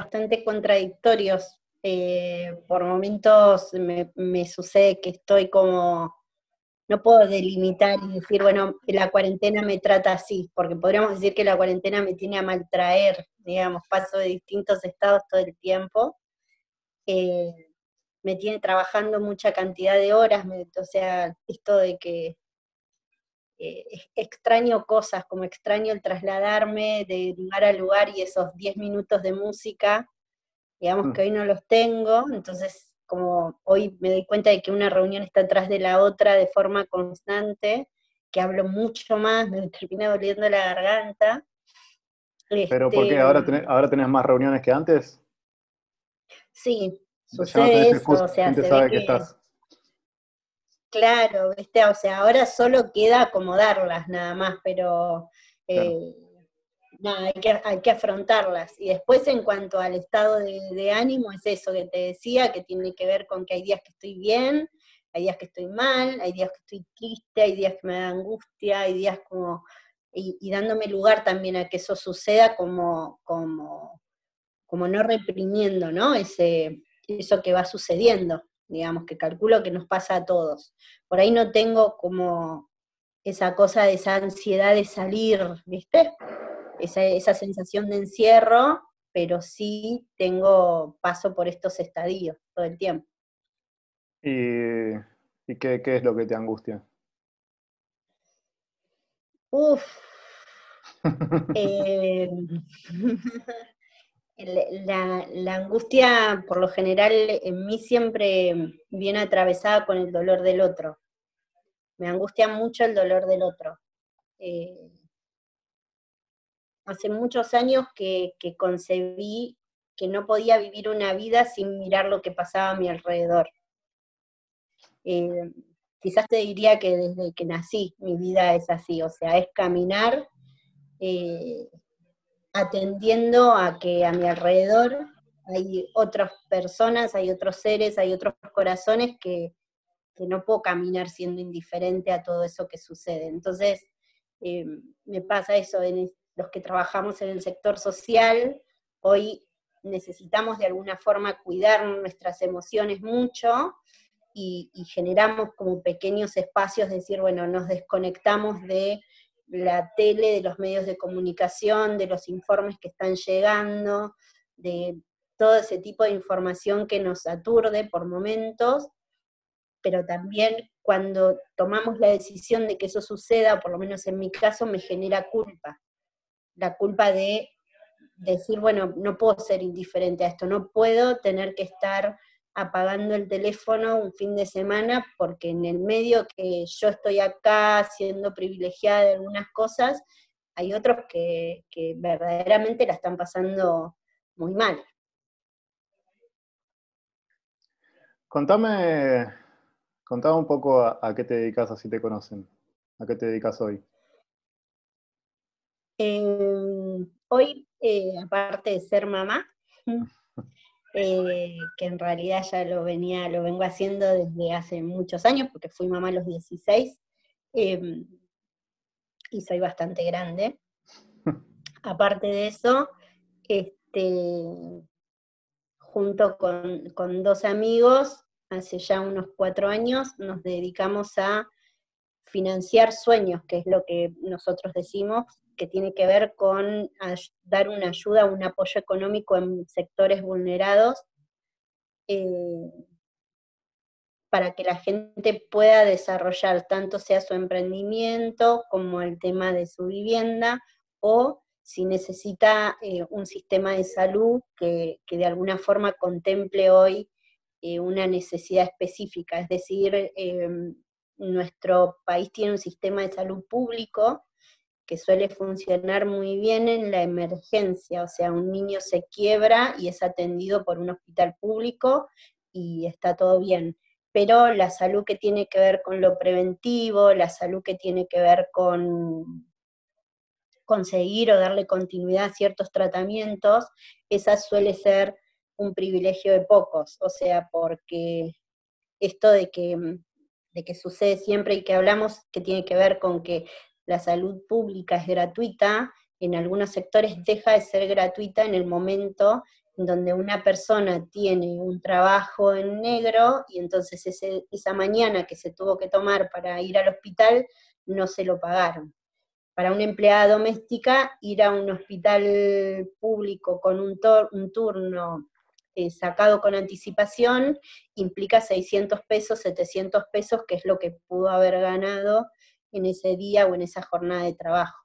bastante contradictorios. Eh, por momentos me, me sucede que estoy como no puedo delimitar y decir, bueno, la cuarentena me trata así, porque podríamos decir que la cuarentena me tiene a maltraer, digamos, paso de distintos estados todo el tiempo. Eh, me tiene trabajando mucha cantidad de horas, o sea, esto de que eh, extraño cosas, como extraño el trasladarme de lugar a lugar y esos 10 minutos de música, digamos mm. que hoy no los tengo, entonces como hoy me doy cuenta de que una reunión está atrás de la otra de forma constante, que hablo mucho más, me termina doliendo la garganta. ¿Pero por qué? ¿Ahora tenés, ¿Ahora tenés más reuniones que antes? Sí, sucede eso, o sea, se sabe que, estás. Claro, ¿viste? o sea, ahora solo queda acomodarlas nada más, pero eh, nada, hay que, hay que afrontarlas. Y después en cuanto al estado de, ánimo, es eso que te decía, que tiene que ver con que hay días que estoy bien, hay días que estoy mal, hay días que estoy triste, hay días que me da angustia, hay días como... Y, dándome lugar también a que eso suceda como, como, como no reprimiendo, ¿no? Ese, eso que va sucediendo, digamos, que calculo que nos pasa a todos. Por ahí no tengo como esa cosa de esa ansiedad de salir, ¿viste? esa, sensación de encierro, pero sí tengo paso por estos estadios todo el tiempo. ¿Y, qué, es lo que te angustia? Uf. Eh, la, angustia, por lo general, en mí siempre viene atravesada con el dolor del otro. Me angustia mucho el dolor del otro. Eh, hace muchos años que, concebí que no podía vivir una vida sin mirar lo que pasaba a mi alrededor. Eh, quizás te diría que desde que nací mi vida es así, o sea, es caminar eh, atendiendo a que a mi alrededor hay otras personas, hay otros seres, hay otros corazones que, no puedo caminar siendo indiferente a todo eso que sucede. Entonces, eh, me pasa eso, los que trabajamos en el sector social, hoy necesitamos de alguna forma cuidar nuestras emociones mucho y, generamos como pequeños espacios, de decir, bueno, nos desconectamos de la tele, de los medios de comunicación, de los informes que están llegando, de todo ese tipo de información que nos aturde por momentos, pero también cuando tomamos la decisión de que eso suceda, por lo menos en mi caso, me genera culpa. La culpa de decir, bueno, no puedo ser indiferente a esto, no puedo tener que estar apagando el teléfono un fin de semana porque en el medio que yo estoy acá siendo privilegiada de algunas cosas, hay otros que, verdaderamente la están pasando muy mal. Contame, contame un poco a, a qué te dedicas, así te conocen. ¿A qué te dedicas hoy? Em, hoy, eh, aparte de ser mamá, eh, que en realidad ya lo venía, lo vengo haciendo desde hace muchos años, porque fui mamá a los 16, em, y soy bastante grande. Aparte de eso, este, junto con, con dos amigos, hace ya unos cuatro años, nos dedicamos a financiar sueños, que es lo que nosotros decimos, que tiene que ver con dar una ayuda, un apoyo económico en sectores vulnerados, eh, para que la gente pueda desarrollar tanto sea su emprendimiento como el tema de su vivienda, o si necesita eh, un sistema de salud que, de alguna forma contemple hoy eh, una necesidad específica. Es decir, nuestro país tiene un sistema de salud público que suele funcionar muy bien en la emergencia, o sea, un niño se quiebra y es atendido por un hospital público y está todo bien. Pero la salud que tiene que ver con lo preventivo, la salud que tiene que ver con conseguir o darle continuidad a ciertos tratamientos, esa suele ser un privilegio de pocos, o sea, porque esto de que, de que sucede siempre y que hablamos que tiene que ver con que la salud pública es gratuita, en algunos sectores deja de ser gratuita en el momento donde una persona tiene un trabajo en negro y entonces esa mañana que se tuvo que tomar para ir al hospital no se lo pagaron. Para una empleada doméstica, ir a un hospital público con un, un turno eh, sacado con anticipación implica 600 pesos, 700 pesos, que es lo que pudo haber ganado en ese día o en esa jornada de trabajo.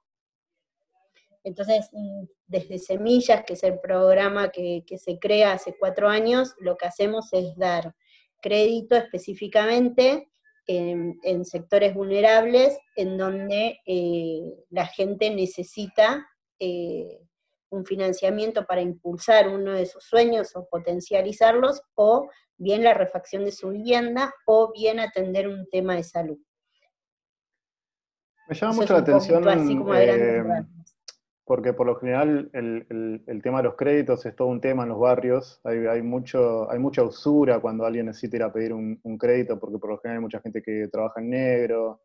Entonces, mm, desde Semillas, que es el programa que, se crea hace cuatro años, lo que hacemos es dar crédito específicamente en, sectores vulnerables en donde eh, la gente necesita eh, un financiamiento para impulsar uno de sus sueños o potencializarlos, o bien la refacción de su vivienda, o bien atender un tema de salud. Me llama mucho la atención, eh, porque por lo general el, tema de los créditos es todo un tema en los barrios, hay, mucho, hay mucha usura cuando alguien necesita ir a pedir un, un, crédito, porque por lo general hay mucha gente que trabaja en negro,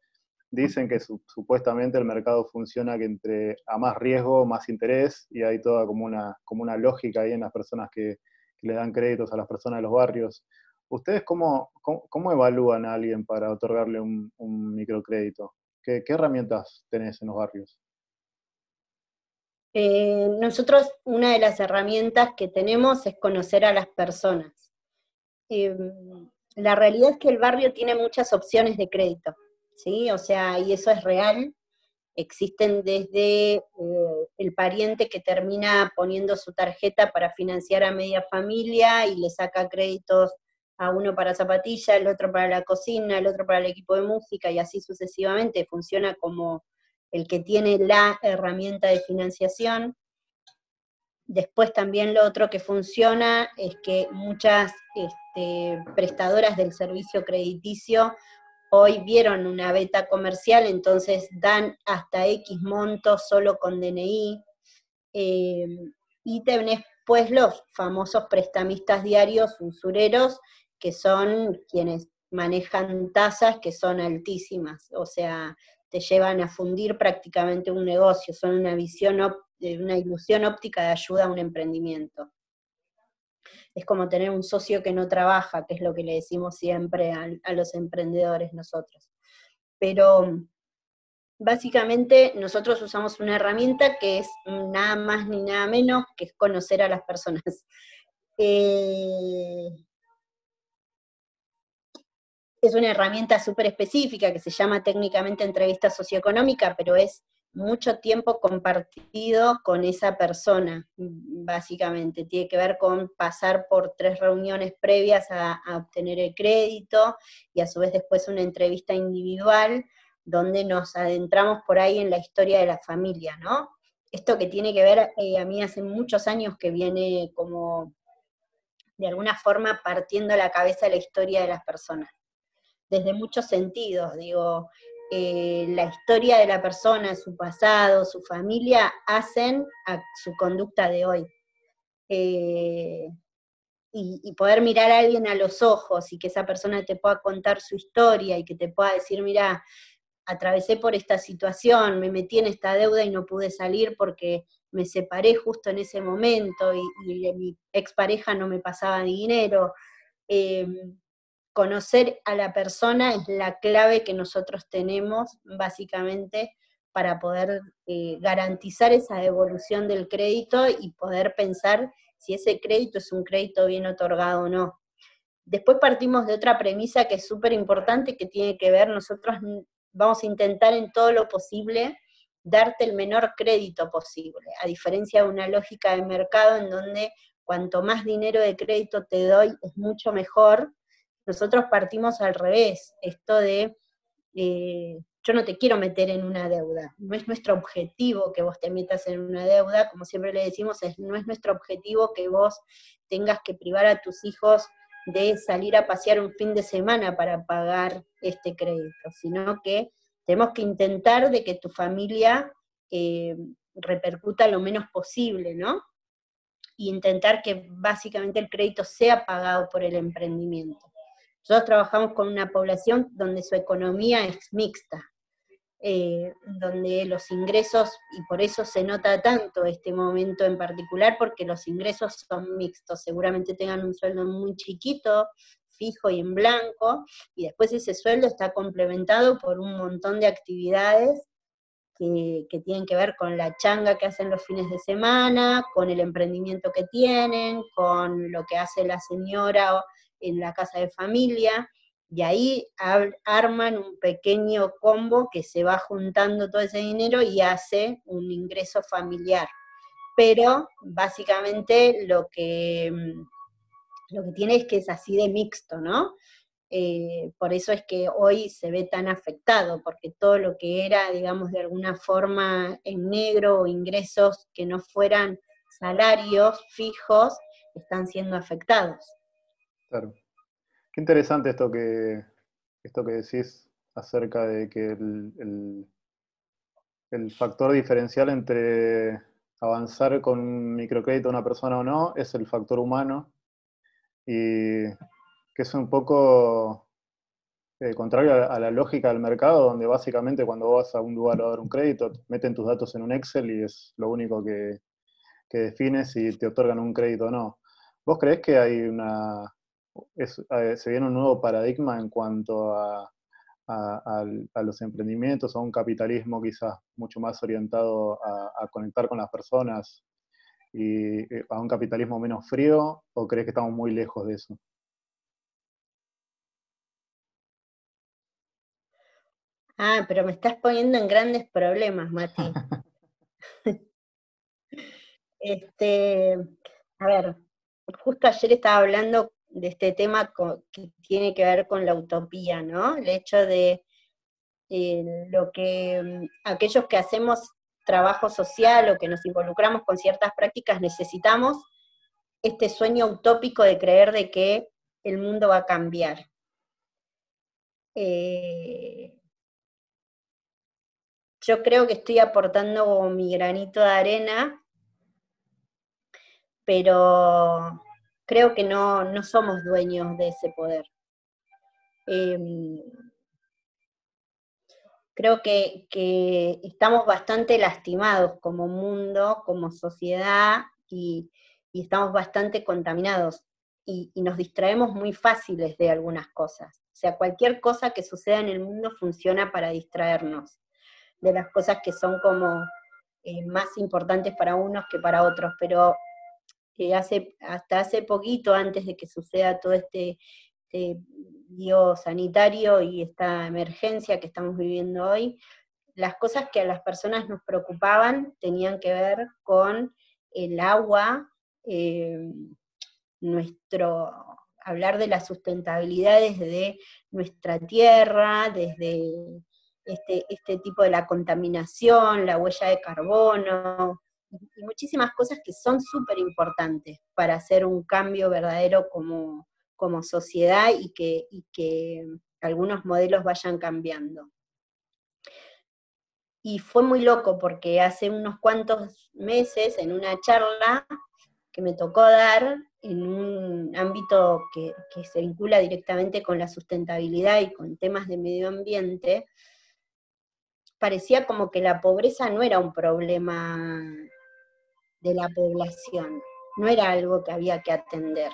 dicen que supuestamente el mercado funciona que entre a más riesgo, más interés, y hay toda como una, como una lógica ahí en las personas que, le dan créditos a las personas de los barrios. ¿Ustedes cómo, cómo, evalúan a alguien para otorgarle un, microcrédito? ¿Qué, herramientas tenés en los barrios? Eh, nosotros, una de las herramientas que tenemos es conocer a las personas. Em, la realidad es que el barrio tiene muchas opciones de crédito. ¿sí? O sea, y eso es real. Existen desde eh, el pariente que termina poniendo su tarjeta para financiar a media familia y le saca créditos a uno para zapatilla, el otro para la cocina, el otro para el equipo de música y así sucesivamente. Funciona como el que tiene la herramienta de financiación. Después también lo otro que funciona es que muchas este, prestadoras del servicio crediticio hoy vieron una beta comercial, entonces dan hasta X montos solo con DNI. Eh, y tenés pues los famosos prestamistas diarios usureros, que son quienes manejan tasas que son altísimas, o sea, te llevan a fundir prácticamente un negocio, son una visión, una ilusión óptica de ayuda a un emprendimiento es como tener un socio que no trabaja, que es lo que le decimos siempre a, los emprendedores nosotros. Pero básicamente nosotros usamos una herramienta que es nada más ni nada menos que conocer a las personas. Eh, es una herramienta súper específica que se llama técnicamente entrevista socioeconómica, pero es mucho tiempo compartido con esa persona, básicamente. Tiene que ver con pasar por tres reuniones previas a, obtener el crédito y a su vez después una entrevista individual donde nos adentramos por ahí en la historia de la familia, ¿no? Esto que tiene que ver, eh, a mí hace muchos años que viene como de alguna forma partiendo la cabeza la historia de las personas, desde muchos sentidos, digo, eh, la historia de la persona, su pasado, su familia, hacen a su conducta de hoy. Eh, y, poder mirar a alguien a los ojos y que esa persona te pueda contar su historia y que te pueda decir, mira, atravesé por esta situación, me metí en esta deuda y no pude salir porque me separé justo en ese momento y, mi expareja no me pasaba dinero. Eh, conocer a la persona es la clave que nosotros tenemos básicamente para poder eh, garantizar esa devolución del crédito y poder pensar si ese crédito es un crédito bien otorgado o no. Después partimos de otra premisa que es súper importante, que tiene que ver, nosotros vamos a intentar en todo lo posible darte el menor crédito posible, a diferencia de una lógica de mercado en donde cuanto más dinero de crédito te doy es mucho mejor, nosotros partimos al revés, esto de eh, yo no te quiero meter en una deuda, no es nuestro objetivo que vos te metas en una deuda, como siempre le decimos, no es nuestro objetivo que vos tengas que privar a tus hijos de salir a pasear un fin de semana para pagar este crédito, sino que tenemos que intentar de que tu familia eh, repercuta lo menos posible, ¿no? Y intentar que básicamente el crédito sea pagado por el emprendimiento. Nosotros trabajamos con una población donde su economía es mixta. eh, donde los ingresos, y por eso se nota tanto este momento en particular, porque los ingresos son mixtos, seguramente tengan un sueldo muy chiquito, fijo y en blanco, y después ese sueldo está complementado por un montón de actividades que, que, tienen que ver con la changa que hacen los fines de semana, con el emprendimiento que tienen, con lo que hace la señora en la casa de familia, y ahí arman un pequeño combo que se va juntando todo ese dinero y hace un ingreso familiar. Pero básicamente lo que, mm, lo que tiene es que es así de mixto, ¿no? Eh, por eso es que hoy se ve tan afectado, porque todo lo que era, digamos, de alguna forma en negro o ingresos que no fueran salarios fijos, están siendo afectados. Claro. Qué interesante esto que, esto que decís acerca de que el, el, factor diferencial entre avanzar con microcrédito a una persona o no es el factor humano y que es un poco eh, contrario a, la lógica del mercado, donde básicamente cuando vas a un lugar a dar un crédito, meten tus datos en un Excel y es lo único que, que define si te otorgan un crédito o no. ¿Vos crees que hay una, se viene un nuevo paradigma en cuanto a, los emprendimientos, a un capitalismo quizás mucho más orientado a, conectar con las personas y eh, a un capitalismo menos frío, o crees que estamos muy lejos de eso? Ah, pero me estás poniendo en grandes problemas, Mati. este, a ver, justo ayer estaba hablando de este tema que tiene que ver con la utopía, ¿no? El hecho de eh, lo que mm, aquellos que hacemos trabajo social o que nos involucramos con ciertas prácticas necesitamos este sueño utópico de creer de que el mundo va a cambiar. Eh, yo creo que estoy aportando mi granito de arena, pero creo que no, somos dueños de ese poder. Em, creo que, estamos bastante lastimados como mundo, como sociedad, y, estamos bastante contaminados. Y, y, nos distraemos muy fáciles de algunas cosas. O sea, cualquier cosa que suceda en el mundo funciona para distraernos de las cosas que son como eh, más importantes para unos que para otros. Pero hace, hasta hace poquito, antes de que suceda todo este, este sanitario y esta emergencia que estamos viviendo hoy, las cosas que a las personas nos preocupaban tenían que ver con el agua, eh, nuestro hablar de la sustentabilidad desde nuestra tierra, desde este, este tipo de la contaminación, la huella de carbono, y muchísimas cosas que son súper importantes para hacer un cambio verdadero como, como sociedad y que, y que algunos modelos vayan cambiando. Y fue muy loco porque hace unos cuantos meses, en una charla que me tocó dar en un ámbito que, que, se vincula directamente con la sustentabilidad y con temas de medio ambiente, parecía como que la pobreza no era un problema de la población. No era algo que había que atender,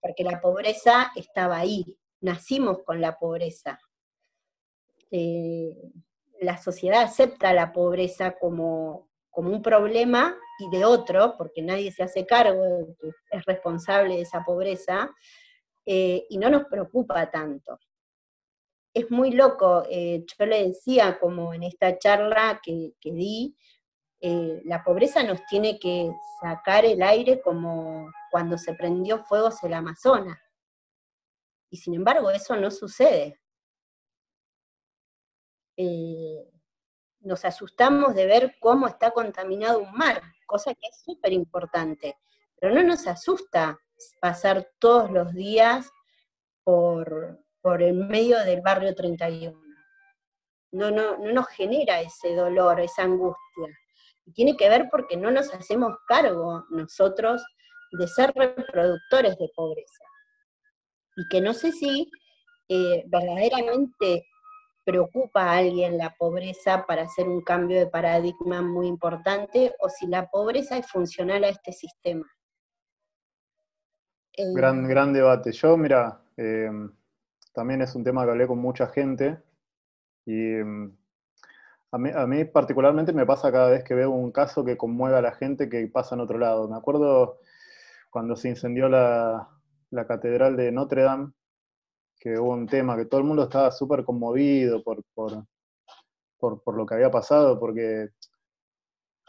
porque la pobreza estaba ahí, nacimos con la pobreza. Eh, la sociedad acepta la pobreza como, como un problema y de otro, porque nadie se hace cargo, es responsable de esa pobreza, eh, y no nos preocupa tanto. Es muy loco, eh, yo le decía como en esta charla que, que di, eh, la pobreza nos tiene que sacar el aire como cuando se prendió fuego en el Amazonas. Y sin embargo, eso no sucede. Eh, nos asustamos de ver cómo está contaminado un mar, cosa que es súper importante. Pero no nos asusta pasar todos los días por, por el medio del barrio 31. No, no, no nos genera ese dolor, esa angustia tiene que ver porque no nos hacemos cargo nosotros de ser reproductores de pobreza. Y que no sé si eh, verdaderamente preocupa a alguien la pobreza para hacer un cambio de paradigma muy importante o si la pobreza es funcional a este sistema. Gran, eh, gran debate. Yo, mira, eh, también es un tema que hablé con mucha gente y mm, a mí, a mí, particularmente me pasa cada vez que veo un caso que conmueve a la gente que pasa en otro lado. Me acuerdo cuando se incendió la, la catedral de Notre Dame, que hubo un tema, que todo el mundo estaba súper conmovido por, por, lo que había pasado, porque,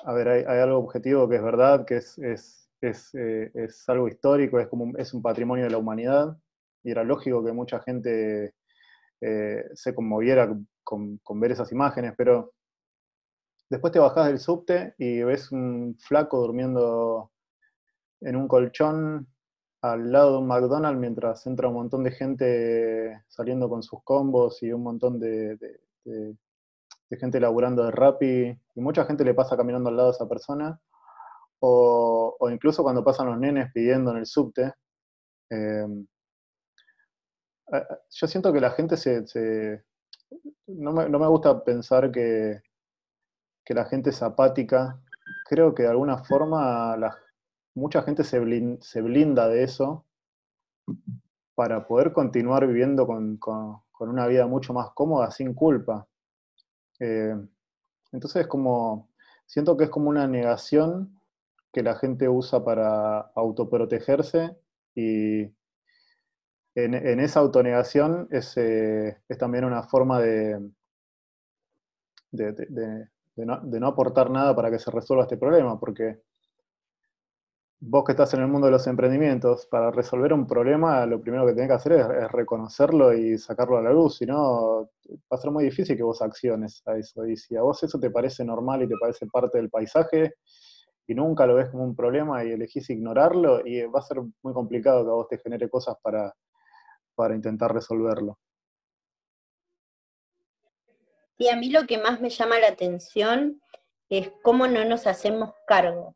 a ver, hay, algo objetivo que es verdad, que es, es, eh, algo histórico, es, como, es un patrimonio de la humanidad, y era lógico que mucha gente eh, se conmoviera con, ver esas imágenes, pero después te bajás del subte y ves un flaco durmiendo en un colchón al lado de un McDonald's mientras entra un montón de gente saliendo con sus combos y un montón de, gente laburando de Rappi, y mucha gente le pasa caminando al lado de esa persona, o, incluso cuando pasan los nenes pidiendo en el subte. Em, yo siento que la gente se... no, me, gusta pensar que, que la gente es apática. Creo que de alguna forma la, mucha gente se, blinda, de eso para poder continuar viviendo con, una vida mucho más cómoda, sin culpa. Eh, entonces, como, siento que es como una negación que la gente usa para autoprotegerse y en, esa autonegación es, eh, es, también una forma de, de, no, aportar nada para que se resuelva este problema, porque vos que estás en el mundo de los emprendimientos, para resolver un problema, lo primero que tenés que hacer es, reconocerlo y sacarlo a la luz, si no, va a ser muy difícil que vos acciones a eso. Y si a vos eso te parece normal y te parece parte del paisaje, y nunca lo ves como un problema y elegís ignorarlo, y va a ser muy complicado que a vos te genere cosas para, para intentar resolverlo. Y a mí lo que más me llama la atención es cómo no nos hacemos cargo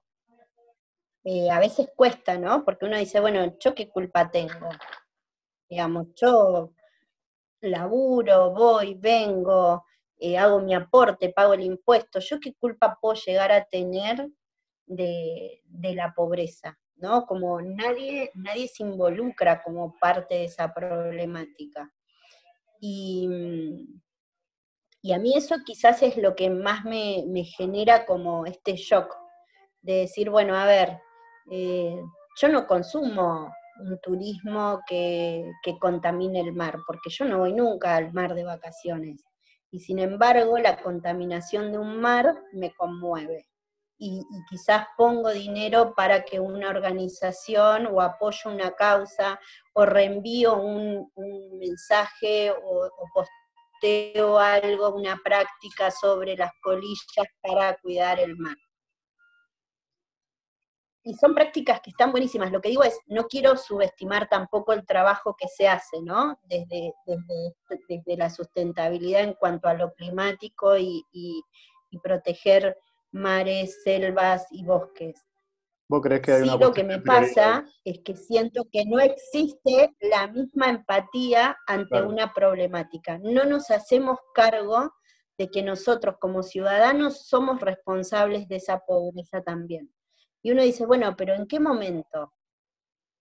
eh, a veces cuesta, ¿no? Porque uno dice, bueno, ¿yo qué culpa tengo? Digamos, yo laburo, voy, vengo, eh, hago mi aporte, pago el impuesto, ¿yo qué culpa puedo llegar a tener de, la pobreza? ¿No? Como nadie, nadie se involucra como parte de esa problemática. Y, a mí eso quizás es lo que más me, me genera como este shock, de decir, bueno, a ver, eh, yo no consumo un turismo que, contamine el mar, porque yo no voy nunca al mar de vacaciones. Y sin embargo, la contaminación de un mar me conmueve. Y, quizás pongo dinero para que una organización o apoyo una causa o reenvío un, mensaje o, posteo algo, una práctica sobre las colillas para cuidar el mar y son prácticas que están buenísimas. Lo que digo es, no quiero subestimar tampoco el trabajo que se hace, ¿no? Desde, desde, la sustentabilidad en cuanto a lo climático y, proteger mares, selvas y bosques. ¿Vos crees que hay sí, lo que me pasa es que siento que no existe la misma empatía ante una problemática. No nos hacemos cargo de que nosotros como ciudadanos somos responsables de esa pobreza también. Y uno dice, bueno, pero ¿en qué momento?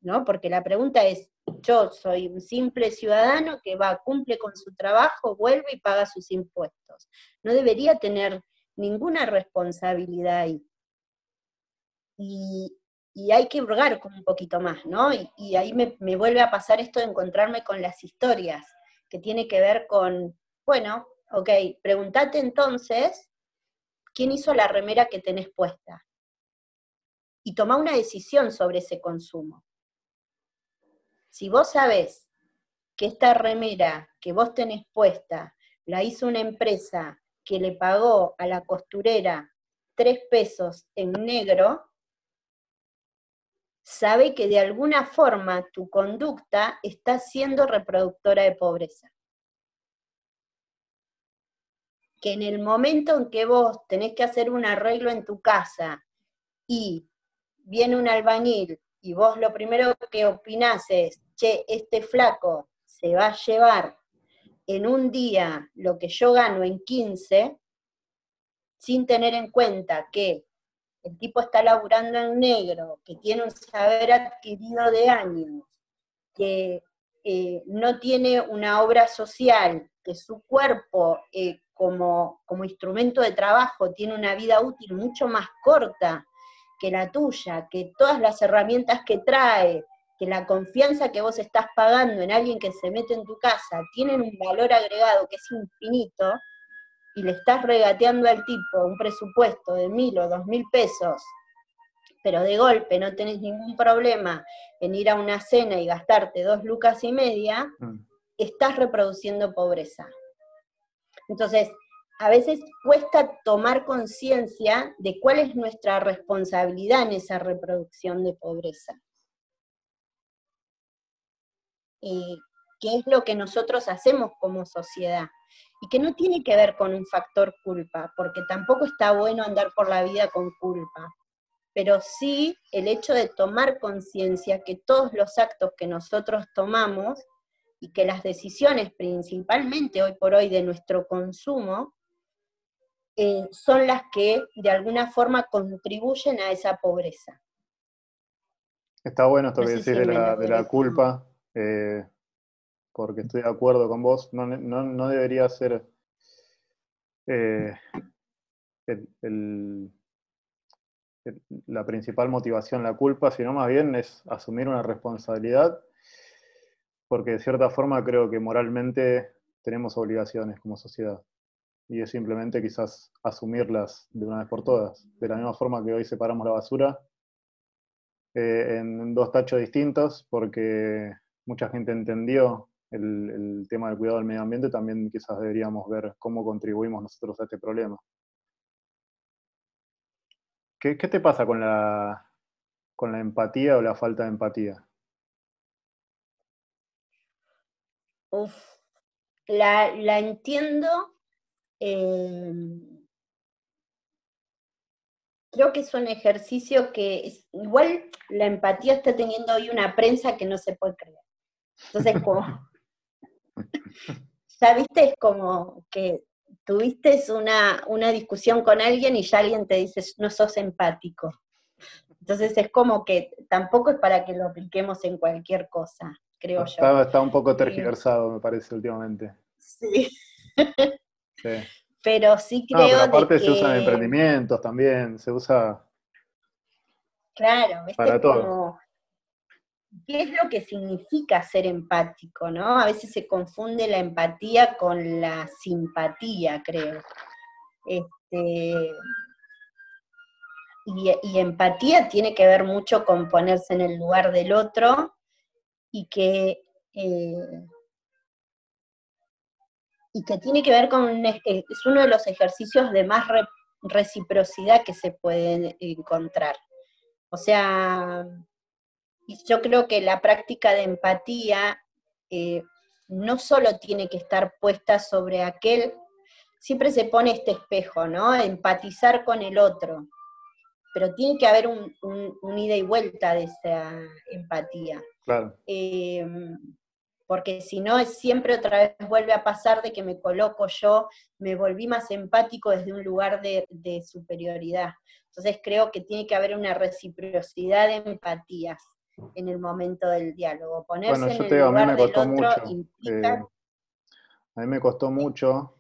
¿No? Porque la pregunta es, yo soy un simple ciudadano que va, cumple con su trabajo, vuelve y paga sus impuestos. No debería tener ninguna responsabilidad ahí. Y, hay que hurgar con un poquito más, ¿no? Y, ahí me, me, vuelve a pasar esto de encontrarme con las historias, que tiene que ver con, bueno, ok, pregúntate entonces, ¿quién hizo la remera que tenés puesta? y toma una decisión sobre ese consumo. Si vos sabés que esta remera que vos tenés puesta la hizo una empresa que le pagó a la costurera tres pesos en negro, sabe que de alguna forma tu conducta está siendo reproductora de pobreza. Que en el momento en que vos tenés que hacer un arreglo en tu casa y viene un albañil y vos lo primero que opinás es, che, este flaco se va a llevar en un día lo que yo gano en 15, sin tener en cuenta que el tipo está laburando en negro, que tiene un saber adquirido de años, que eh, no tiene una obra social, que su cuerpo eh, como, como instrumento de trabajo tiene una vida útil mucho más corta que la tuya, que todas las herramientas que trae, que la confianza que vos estás pagando en alguien que se mete en tu casa tienen un valor agregado que es infinito, y le estás regateando al tipo un presupuesto de mil o dos mil pesos, pero de golpe no tenés ningún problema en ir a una cena y gastarte dos lucas y media, mm. estás reproduciendo pobreza. Entonces, a veces cuesta tomar conciencia de cuál es nuestra responsabilidad en esa reproducción de pobreza. Y qué es lo que nosotros hacemos como sociedad y que no tiene que ver con un factor culpa, porque tampoco está bueno andar por la vida con culpa, pero sí el hecho de tomar conciencia que todos los actos que nosotros tomamos y que las decisiones principalmente hoy por hoy de nuestro consumo eh, son las que de alguna forma contribuyen a esa pobreza. Está bueno esto que decís de la, culpa. Eh, porque estoy de acuerdo con vos, no, debería ser eh, la principal motivación la culpa, sino más bien es asumir una responsabilidad, porque de cierta forma creo que moralmente tenemos obligaciones como sociedad. Y es simplemente quizás asumirlas de una vez por todas. De la misma forma que hoy separamos la basura eh, en dos tachos distintos, porque mucha gente entendió el, tema del cuidado del medio ambiente, también quizás deberíamos ver cómo contribuimos nosotros a este problema. ¿Qué, te pasa con la, con la empatía o la falta de empatía? Uf, la, entiendo. Em, creo que es un ejercicio que igual la empatía está teniendo hoy una prensa que no se puede creer. Entonces, como ya viste, es como que tuviste una, una discusión con alguien y ya alguien te dice, no sos empático. Entonces es como que tampoco es para que lo apliquemos en cualquier cosa, creo yo. Está un poco tergiversado, me parece, últimamente. Sí. Pero sí creo. pero aparte se usa en emprendimientos también, se usa. Claro, para todo qué es lo que significa ser empático, ¿no? A veces se confunde la empatía con la simpatía, creo. Este, y, empatía tiene que ver mucho con ponerse en el lugar del otro y que, eh, y que tiene que ver con, es uno de los ejercicios de más reciprocidad que se pueden encontrar. O sea, y yo creo que la práctica de empatía eh, no solo tiene que estar puesta sobre aquel, siempre se pone este espejo, ¿no? Empatizar con el otro, pero tiene que haber un, ida y vuelta de esa empatía. Claro. Eh, porque si no, siempre otra vez vuelve a pasar de que me coloco yo, me volví más empático desde un lugar de, de superioridad. Entonces creo que tiene que haber una reciprocidad de empatías en el momento del diálogo. Ponerse en el lugar del otro implica... Eh, a mí me costó mucho,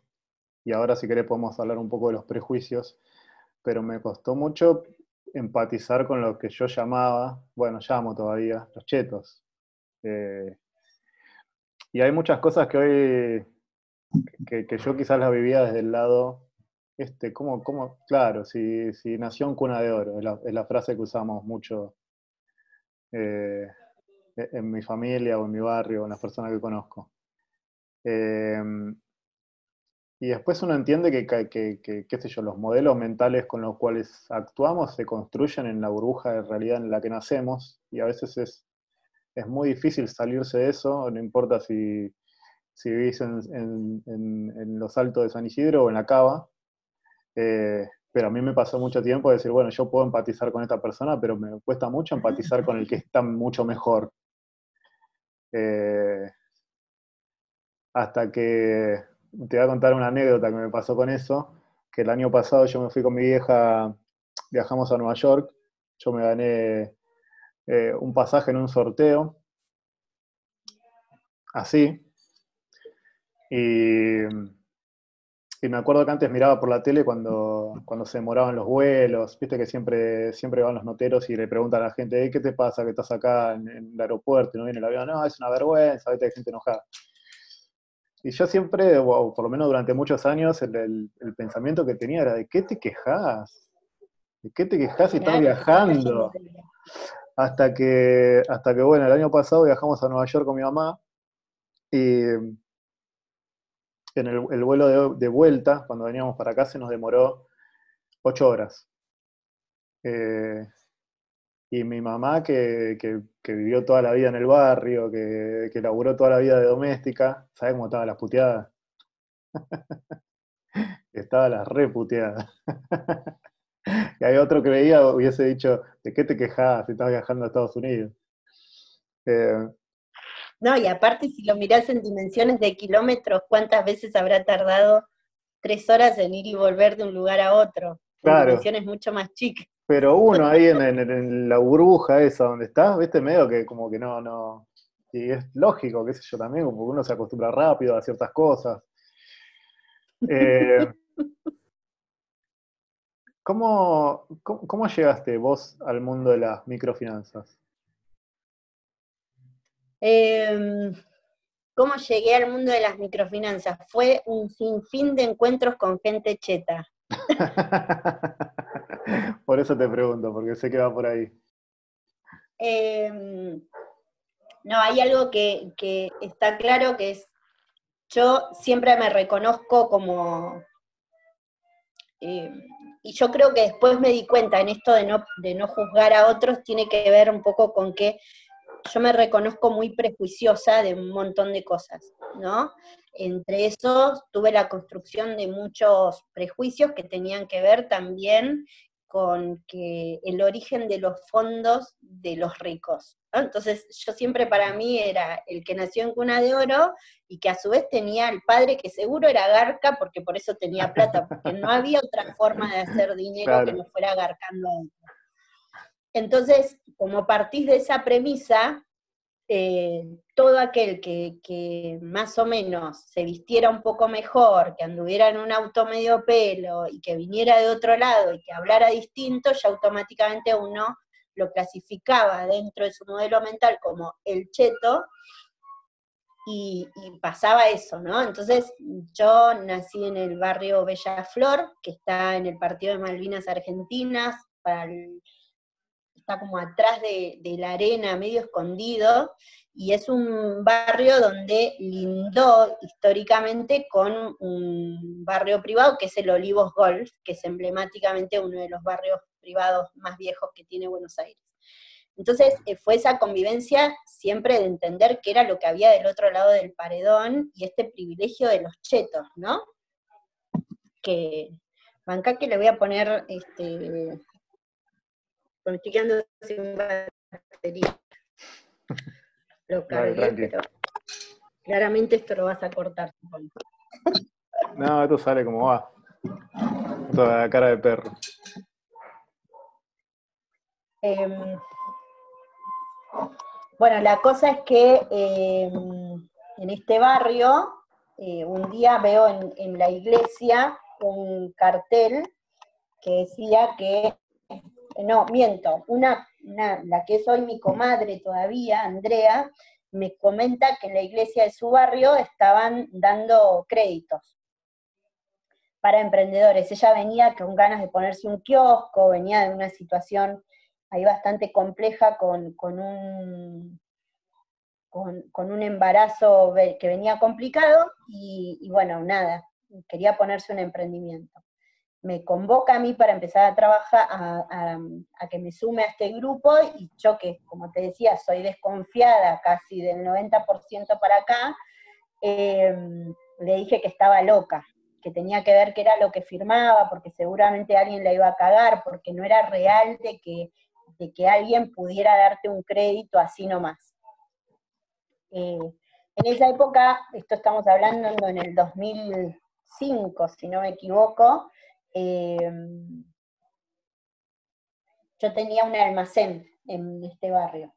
y ahora si querés podemos hablar un poco de los prejuicios, pero me costó mucho empatizar con lo que yo llamaba, bueno, llamo todavía, los chetos. Eh, y hay muchas cosas que hoy, que, yo quizás las vivía desde el lado, este, como, como, claro, si, si nació en cuna de oro, es la frase que usamos mucho eh, e-, en mi familia o en mi barrio o en las personas que conozco. Em, y después uno entiende que, qué sé yo, los modelos mentales con los cuales actuamos se construyen en la burbuja de realidad en la que nacemos y a veces es, es muy difícil salirse de eso, no importa si, si vivís en, en, los altos de San Isidro o en la Cava, eh, pero a mí me pasó mucho tiempo de decir, bueno, yo puedo empatizar con esta persona, pero me cuesta mucho empatizar con el que está mucho mejor. Eh, hasta que te voy a contar una anécdota que me pasó con eso, que el año pasado yo me fui con mi vieja, viajamos a Nueva York, yo me gané eh, un pasaje en un sorteo, así, y, me acuerdo que antes miraba por la tele cuando, cuando se demoraban los vuelos, viste que siempre, siempre van los noteros y le preguntan a la gente, ¿qué te pasa que estás acá en, el aeropuerto y no viene el avión? No, es una vergüenza, viste, hay gente enojada. Y yo siempre, o por lo menos durante muchos años, el, pensamiento que tenía era, ¿de qué te quejas? ¿De qué te quejas si estás viajando? Hasta que, hasta que, bueno, el año pasado viajamos a Nueva York con mi mamá y en el, vuelo de, vuelta, cuando veníamos para acá, se nos demoró ocho horas. Eh, y mi mamá, que, vivió toda la vida en el barrio, que, que laburó toda la vida de doméstica, ¿sabes cómo estaba las puteadas? estaba las reputeadas. y hay otro que veía, hubiese dicho, ¿de qué te quejas si estás viajando a Estados Unidos? Eh, no, y aparte si lo mirás en dimensiones de kilómetros, ¿cuántas veces habrá tardado tres horas en ir y volver de un lugar a otro? En dimensiones mucho más chicas. Pero uno ahí en, la burbuja esa donde estás, viste, medio que como que no, no. Y es lógico, qué sé yo también, porque uno se acostumbra rápido a ciertas cosas. Eh, ¿cómo, llegaste vos al mundo de las microfinanzas? Em, ¿Cómo llegué al mundo de las microfinanzas? Fue un sinfín de encuentros con gente cheta. por eso te pregunto, porque sé que va por ahí. Em, no, hay algo que, está claro que es, yo siempre me reconozco como, em, y yo creo que después me di cuenta en esto de no, de no juzgar a otros, tiene que ver un poco con que yo me reconozco muy prejuiciosa de un montón de cosas, ¿no? Entre esos tuve la construcción de muchos prejuicios que tenían que ver también con que el origen de los fondos de los ricos. Entonces yo siempre para mí era el que nació en cuna de oro y que a su vez tenía el padre que seguro era garca porque por eso tenía plata, porque no había otra forma de hacer dinero que no fuera garcando a otro. Entonces, como partís de esa premisa, eh, todo aquel que, más o menos se vistiera un poco mejor, que anduviera en un auto medio pelo y que viniera de otro lado y que hablara distinto, ya automáticamente uno lo clasificaba dentro de su modelo mental como el cheto y, pasaba eso, ¿no? Entonces yo nací en el barrio Bella Flor, que está en el partido de Malvinas Argentinas, para el está como atrás de, la arena, medio escondido, y es un barrio donde lindó históricamente con un barrio privado que es el Olivos Golf, que es emblemáticamente uno de los barrios privados más viejos que tiene Buenos Aires. Entonces eh, fue esa convivencia siempre de entender qué era lo que había del otro lado del paredón y este privilegio de los chetos, ¿no? Que, banca que le voy a poner este, me estoy quedando sin batería. Lo cargué, pero claramente esto lo vas a cortar. No, esto sale como va. Toda la cara de perro. Em, bueno, la cosa es que em, en este barrio, eh, un día veo en, en, la iglesia un cartel que decía que no, miento, una, la que es hoy mi comadre todavía, Andrea, me comenta que en la iglesia de su barrio estaban dando créditos para emprendedores. Ella venía con ganas de ponerse un kiosco, venía de una situación ahí bastante compleja con, un, con, un embarazo que venía complicado y bueno, nada, quería ponerse un emprendimiento me convoca a mí para empezar a trabajar, a, que me sume a este grupo y yo que, como te decía, soy desconfiada casi del 90% para acá, em, le dije que estaba loca, que tenía que ver qué era lo que firmaba, porque seguramente alguien la iba a cagar, porque no era real de que, de que alguien pudiera darte un crédito así nomás. Eh, En esa época, esto estamos hablando en el 2005, si no me equivoco, em, yo tenía un almacén en este barrio.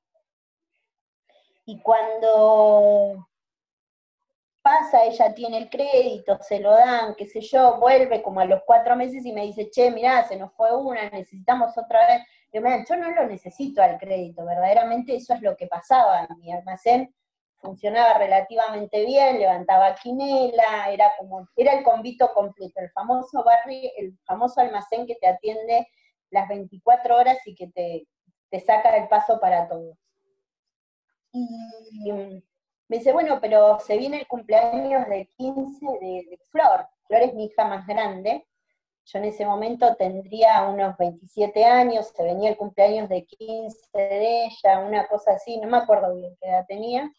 Y cuando pasa, ella tiene el crédito, se lo dan, qué sé yo, vuelve como a los cuatro meses y me dice, che, mirá, se nos fue una, necesitamos otra vez. Yo, yo no lo necesito al crédito, verdaderamente eso es lo que pasaba. Mi almacén funcionaba relativamente bien, levantaba quinela, era como, era el convito completo, el famoso barrio, el famoso almacén que te atiende las 24 horas y que te, te saca el paso para todo. Y me dice, bueno, pero se viene el cumpleaños de 15 de, Flor. Flor es mi hija más grande. Yo en ese momento tendría unos 27 años, se venía el cumpleaños de 15 de ella, una cosa así, no me acuerdo bien qué edad tenía.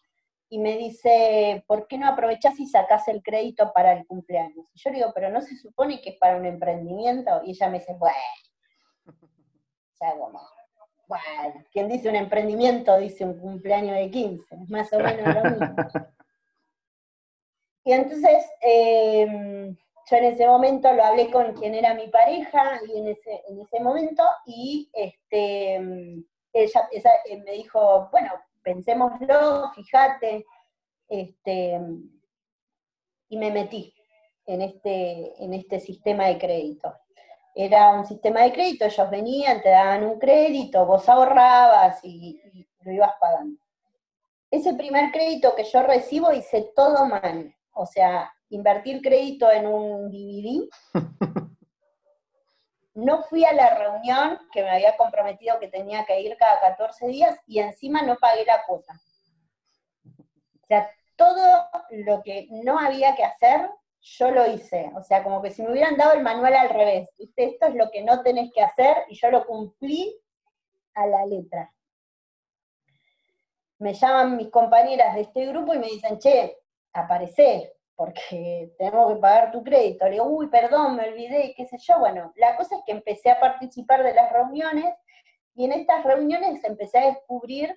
Y me dice, ¿por qué no aprovechás y sacás el crédito para el cumpleaños? Y yo le digo, pero no se supone que es para un emprendimiento. Y ella me dice, bueno, ya como, bueno, quien dice un emprendimiento dice un cumpleaños de 15, es más o menos lo mismo. Y entonces, em, yo en ese momento lo hablé con quien era mi pareja y en ese, en ese momento, y este, ella, eh, me dijo, bueno, pensémoslo, fíjate, este, y me metí en este, en este sistema de crédito era un sistema de crédito, ellos venían, te daban un crédito, vos ahorrabas y, lo ibas pagando. Ese primer crédito que yo recibo hice todo mal, o sea, invertir crédito en un DVD. No fui a la reunión que me había comprometido que tenía que ir cada 14 días y encima no pagué la cuota. O sea, todo lo que no había que hacer, yo lo hice. O sea, como que si me hubieran dado el manual al revés. Esto es lo que no tenés que hacer y yo lo cumplí a la letra. Me llaman mis compañeras de este grupo y me dicen, che, aparecé, porque tenemos que pagar tu crédito. Le digo, uy, perdón, me olvidé, qué sé yo. Bueno, la cosa es que empecé a participar de las reuniones y en estas reuniones empecé a descubrir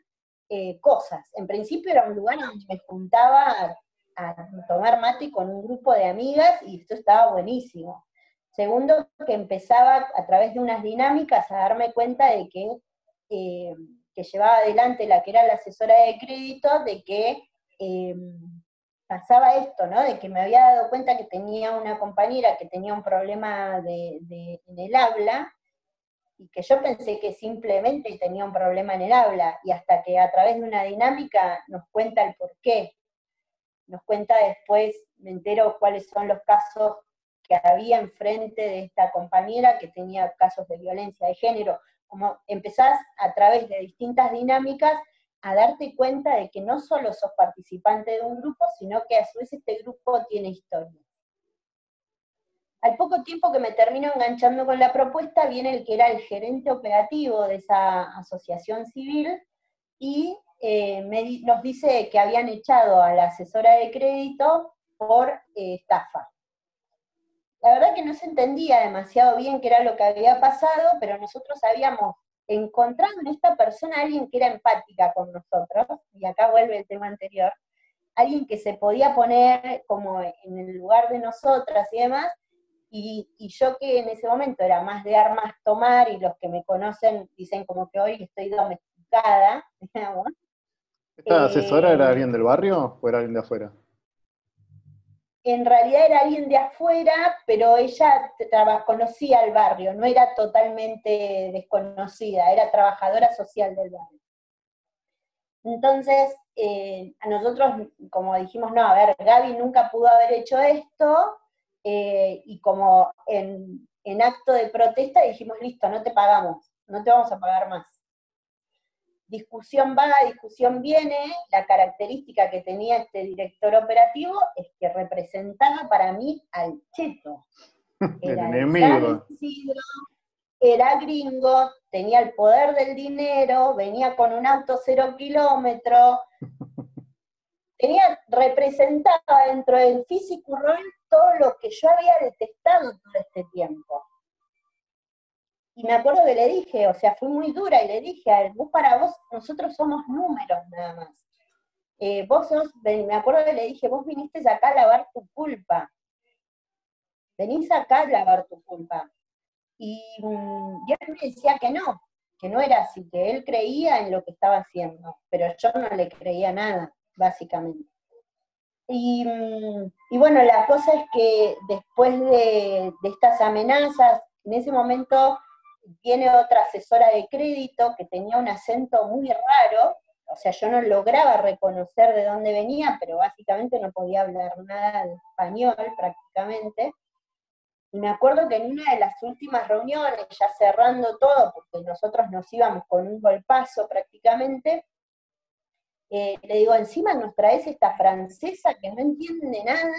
eh, cosas. En principio era un lugar donde me juntaba a tomar mate con un grupo de amigas y esto estaba buenísimo. Segundo, que empezaba a través de unas dinámicas a darme cuenta de que, eh, que llevaba adelante la que era la asesora de crédito, de que eh, pasaba esto, ¿no? De que me había dado cuenta que tenía una compañera que tenía un problema de, en el habla, y que yo pensé que simplemente tenía un problema en el habla, y hasta que a través de una dinámica nos cuenta el por qué nos cuenta después, me entero cuáles son los casos que había enfrente de esta compañera que tenía casos de violencia de género. Como empezás a través de distintas dinámicas a darte cuenta de que no solo sos participante de un grupo, sino que a su vez este grupo tiene historia. Al poco tiempo que me termino enganchando con la propuesta, viene el que era el gerente operativo de esa asociación civil y eh, nos dice que habían echado a la asesora de crédito por eh, estafa. La verdad que no se entendía demasiado bien qué era lo que había pasado, pero nosotros habíamos encontrado en esta persona a alguien que era empática con nosotros, y acá vuelve el tema anterior, alguien que se podía poner como en el lugar de nosotras y demás, y, y, yo que en ese momento era más de armas tomar, y los que me conocen dicen como que hoy estoy domesticada, digamos, ¿Esta asesora era eh, alguien del barrio o era alguien de afuera? En realidad era alguien de afuera, pero ella conocía el barrio, no era totalmente desconocida, era trabajadora social del barrio. Entonces, eh, a nosotros, como dijimos, no, a ver, Gaby nunca pudo haber hecho esto, eh, y como en, en acto de protesta dijimos, listo, no te pagamos, no te vamos a pagar más discusión va, discusión viene, la característica que tenía este director operativo es que representaba para mí al cheto. Era el enemigo. era gringo, tenía el poder del dinero, venía con un auto cero kilómetro, tenía, representaba dentro del físico rol todo lo que yo había detestado todo este tiempo. Y me acuerdo que le dije, o sea, fui muy dura y le dije, vos para vos, nosotros somos números nada más. eh, vos sos, me acuerdo que le dije, vos viniste acá a lavar tu culpa. Venís acá a lavar tu culpa. Y, mm, y él me decía que no, que no era así, que él creía en lo que estaba haciendo, pero yo no le creía nada, básicamente. Y, mm, bueno, la cosa es que después de, de, estas amenazas, en ese momento viene otra asesora de crédito que tenía un acento muy raro, o sea, yo no lograba reconocer de dónde venía, pero básicamente no podía hablar nada de español prácticamente. Y me acuerdo que en una de las últimas reuniones, ya cerrando todo, porque nosotros nos íbamos con un golpazo prácticamente, eh, le digo, encima nos traes esta francesa que no entiende nada,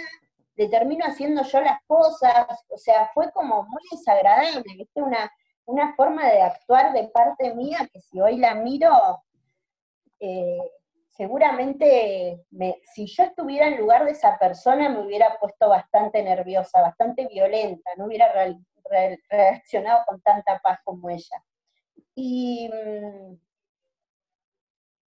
le termino haciendo yo las cosas, o sea, fue como muy desagradable, ¿viste? Una, una forma de actuar de parte mía que si hoy la miro, eh, seguramente si yo estuviera en lugar de esa persona me hubiera puesto bastante nerviosa, bastante violenta, no hubiera reaccionado con tanta paz como ella. Y, mm,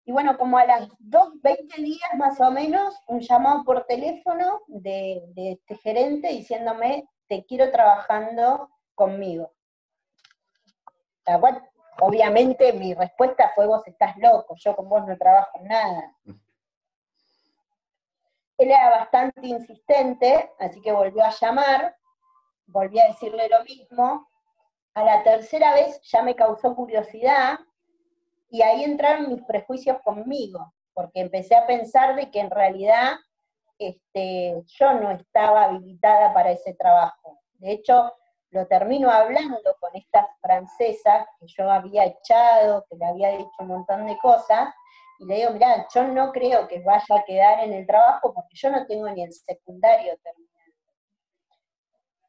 y bueno, como a las 2, 20 días más o menos, un llamado por teléfono de, de este gerente diciéndome, te quiero trabajando conmigo. Obviamente mi respuesta fue, vos estás loco, yo con vos no trabajo nada. Él era bastante insistente, así que volvió a llamar, volví a decirle lo mismo. A la tercera vez ya me causó curiosidad y ahí entraron mis prejuicios conmigo, porque empecé a pensar de que en realidad este, yo no estaba habilitada para ese trabajo. De hecho, lo termino hablando con esta francesa que yo había echado, que le había dicho un montón de cosas, y le digo, mira, yo no creo que vaya a quedar en el trabajo porque yo no tengo ni el secundario terminado.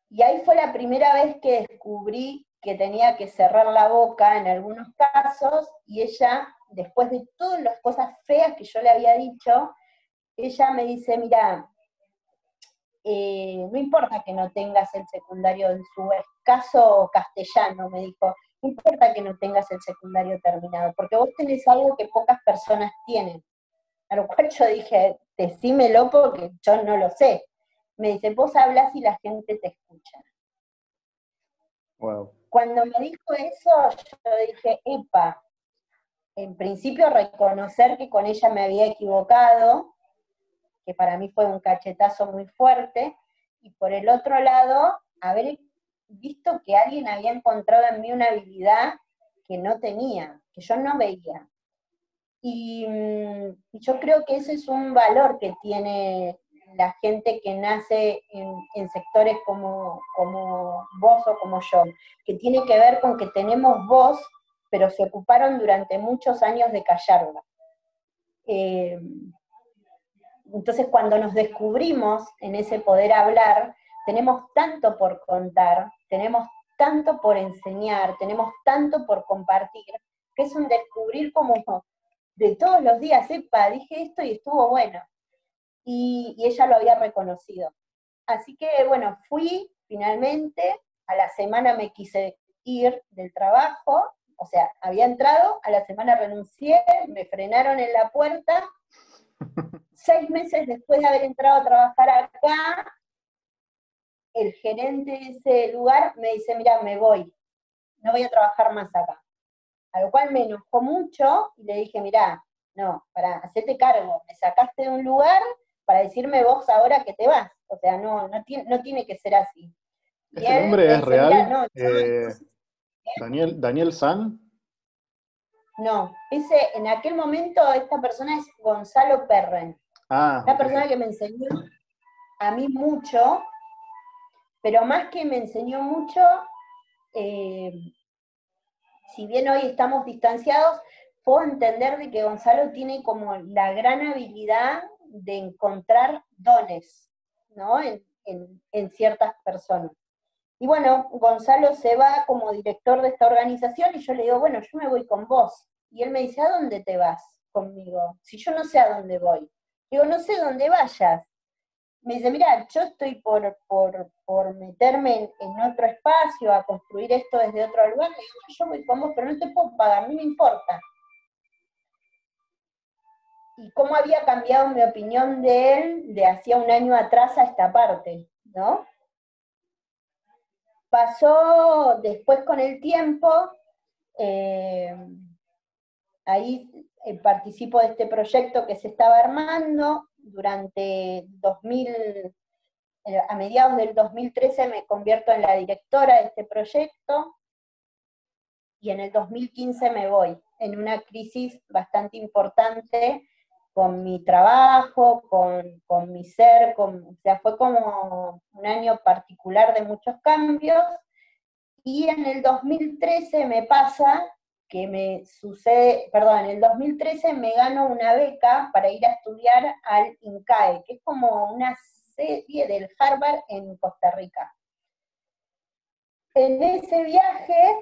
Y ahí fue la primera vez que descubrí que tenía que cerrar la boca en algunos casos, y ella, después de todas las cosas feas que yo le había dicho, ella me dice, mira, eh, no importa que no tengas el secundario en su escaso castellano, me dijo, no importa que no tengas el secundario terminado, porque vos tenés algo que pocas personas tienen. A lo cual yo dije, decímelo porque yo no lo sé. Me dice, vos hablas y la gente te escucha. Cuando me dijo eso, yo dije, epa, en principio reconocer que con ella me había equivocado, que para mí fue un cachetazo muy fuerte, y por el otro lado, haber visto que alguien había encontrado en mí una habilidad que no tenía, que yo no veía. Y, mm, yo creo que ese es un valor que tiene la gente que nace en, sectores como, como vos o como yo, que tiene que ver con que tenemos voz, pero se ocuparon durante muchos años de callarla. Eh, entonces, cuando nos descubrimos en ese poder hablar, tenemos tanto por contar, tenemos tanto por enseñar, tenemos tanto por compartir, que es un descubrir como de todos los días, epa, dije esto y estuvo bueno. Y, y ella lo había reconocido. Así que, bueno, fui finalmente, a la semana me quise ir del trabajo, o sea, había entrado, a la semana renuncié, me frenaron en la puerta Seis meses después de haber entrado a trabajar acá, el gerente de ese lugar me dice, mira, me voy, no voy a trabajar más acá. A lo cual me enojó mucho y le dije, mira, no, para hacerte cargo, me sacaste de un lugar para decirme vos ahora que te vas. O sea, no, no, tiene, no tiene que ser así. ¿Este nombre es real? Eh, Daniel, Daniel San. No, ese, en aquel momento esta persona es Gonzalo Perren. Ah, una persona que me enseñó a mí mucho, pero más que me enseñó mucho, eh, si bien hoy estamos distanciados, puedo entender de que Gonzalo tiene como la gran habilidad de encontrar dones, ¿no? en ciertas personas. Y bueno, Gonzalo se va como director de esta organización y yo le digo, bueno, yo me voy con vos. Y él me dice, ¿a dónde te vas conmigo? Si yo no sé a dónde voy. Digo, no sé dónde vayas. Me dice, mira, yo estoy por, por, meterme en, otro espacio, a construir esto desde otro lugar. Le digo, yo voy con vos, pero no te puedo pagar, a mí me importa. y cómo había cambiado mi opinión de él de hacía un año atrás a esta parte, ¿no? Pasó después con el tiempo, eh, ahí eh, participo de este proyecto que se estaba armando, durante 2000, eh, a mediados del 2013 me convierto en la directora de este proyecto, y en el 2015 me voy, en una crisis bastante importante con mi trabajo, con, mi ser, o sea, fue como un año particular de muchos cambios. Y en el 2013 me pasa que me sucede, perdón, en el 2013 me gano una beca para ir a estudiar al INCAE, que es como una serie del Harvard en Costa Rica. En ese viaje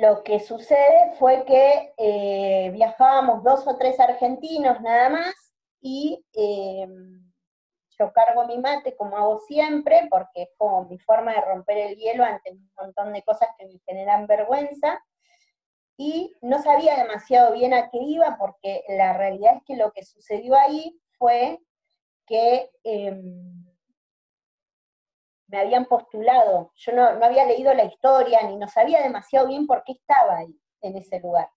lo que sucede fue que eh, viajábamos dos o tres argentinos nada más y em, yo cargo mi mate como hago siempre, porque es como mi forma de romper el hielo ante un montón de cosas que me generan vergüenza. Y no sabía demasiado bien a qué iba, porque la realidad es que lo que sucedió ahí fue que em, me habían postulado. Yo no, había leído la historia ni no sabía demasiado bien por qué estaba ahí, en ese lugar.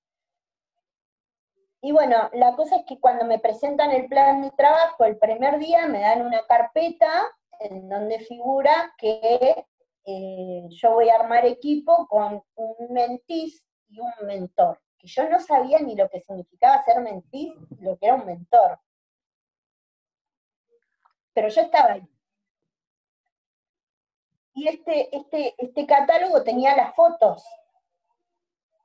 Y bueno, la cosa es que cuando me presentan el plan de trabajo el primer día, me dan una carpeta en donde figura que eh, yo voy a armar equipo con un mentis y un mentor, que yo no sabía ni lo que significaba ser mentis, lo que era un mentor. Pero yo estaba ahí y este, este, este catálogo tenía las fotos.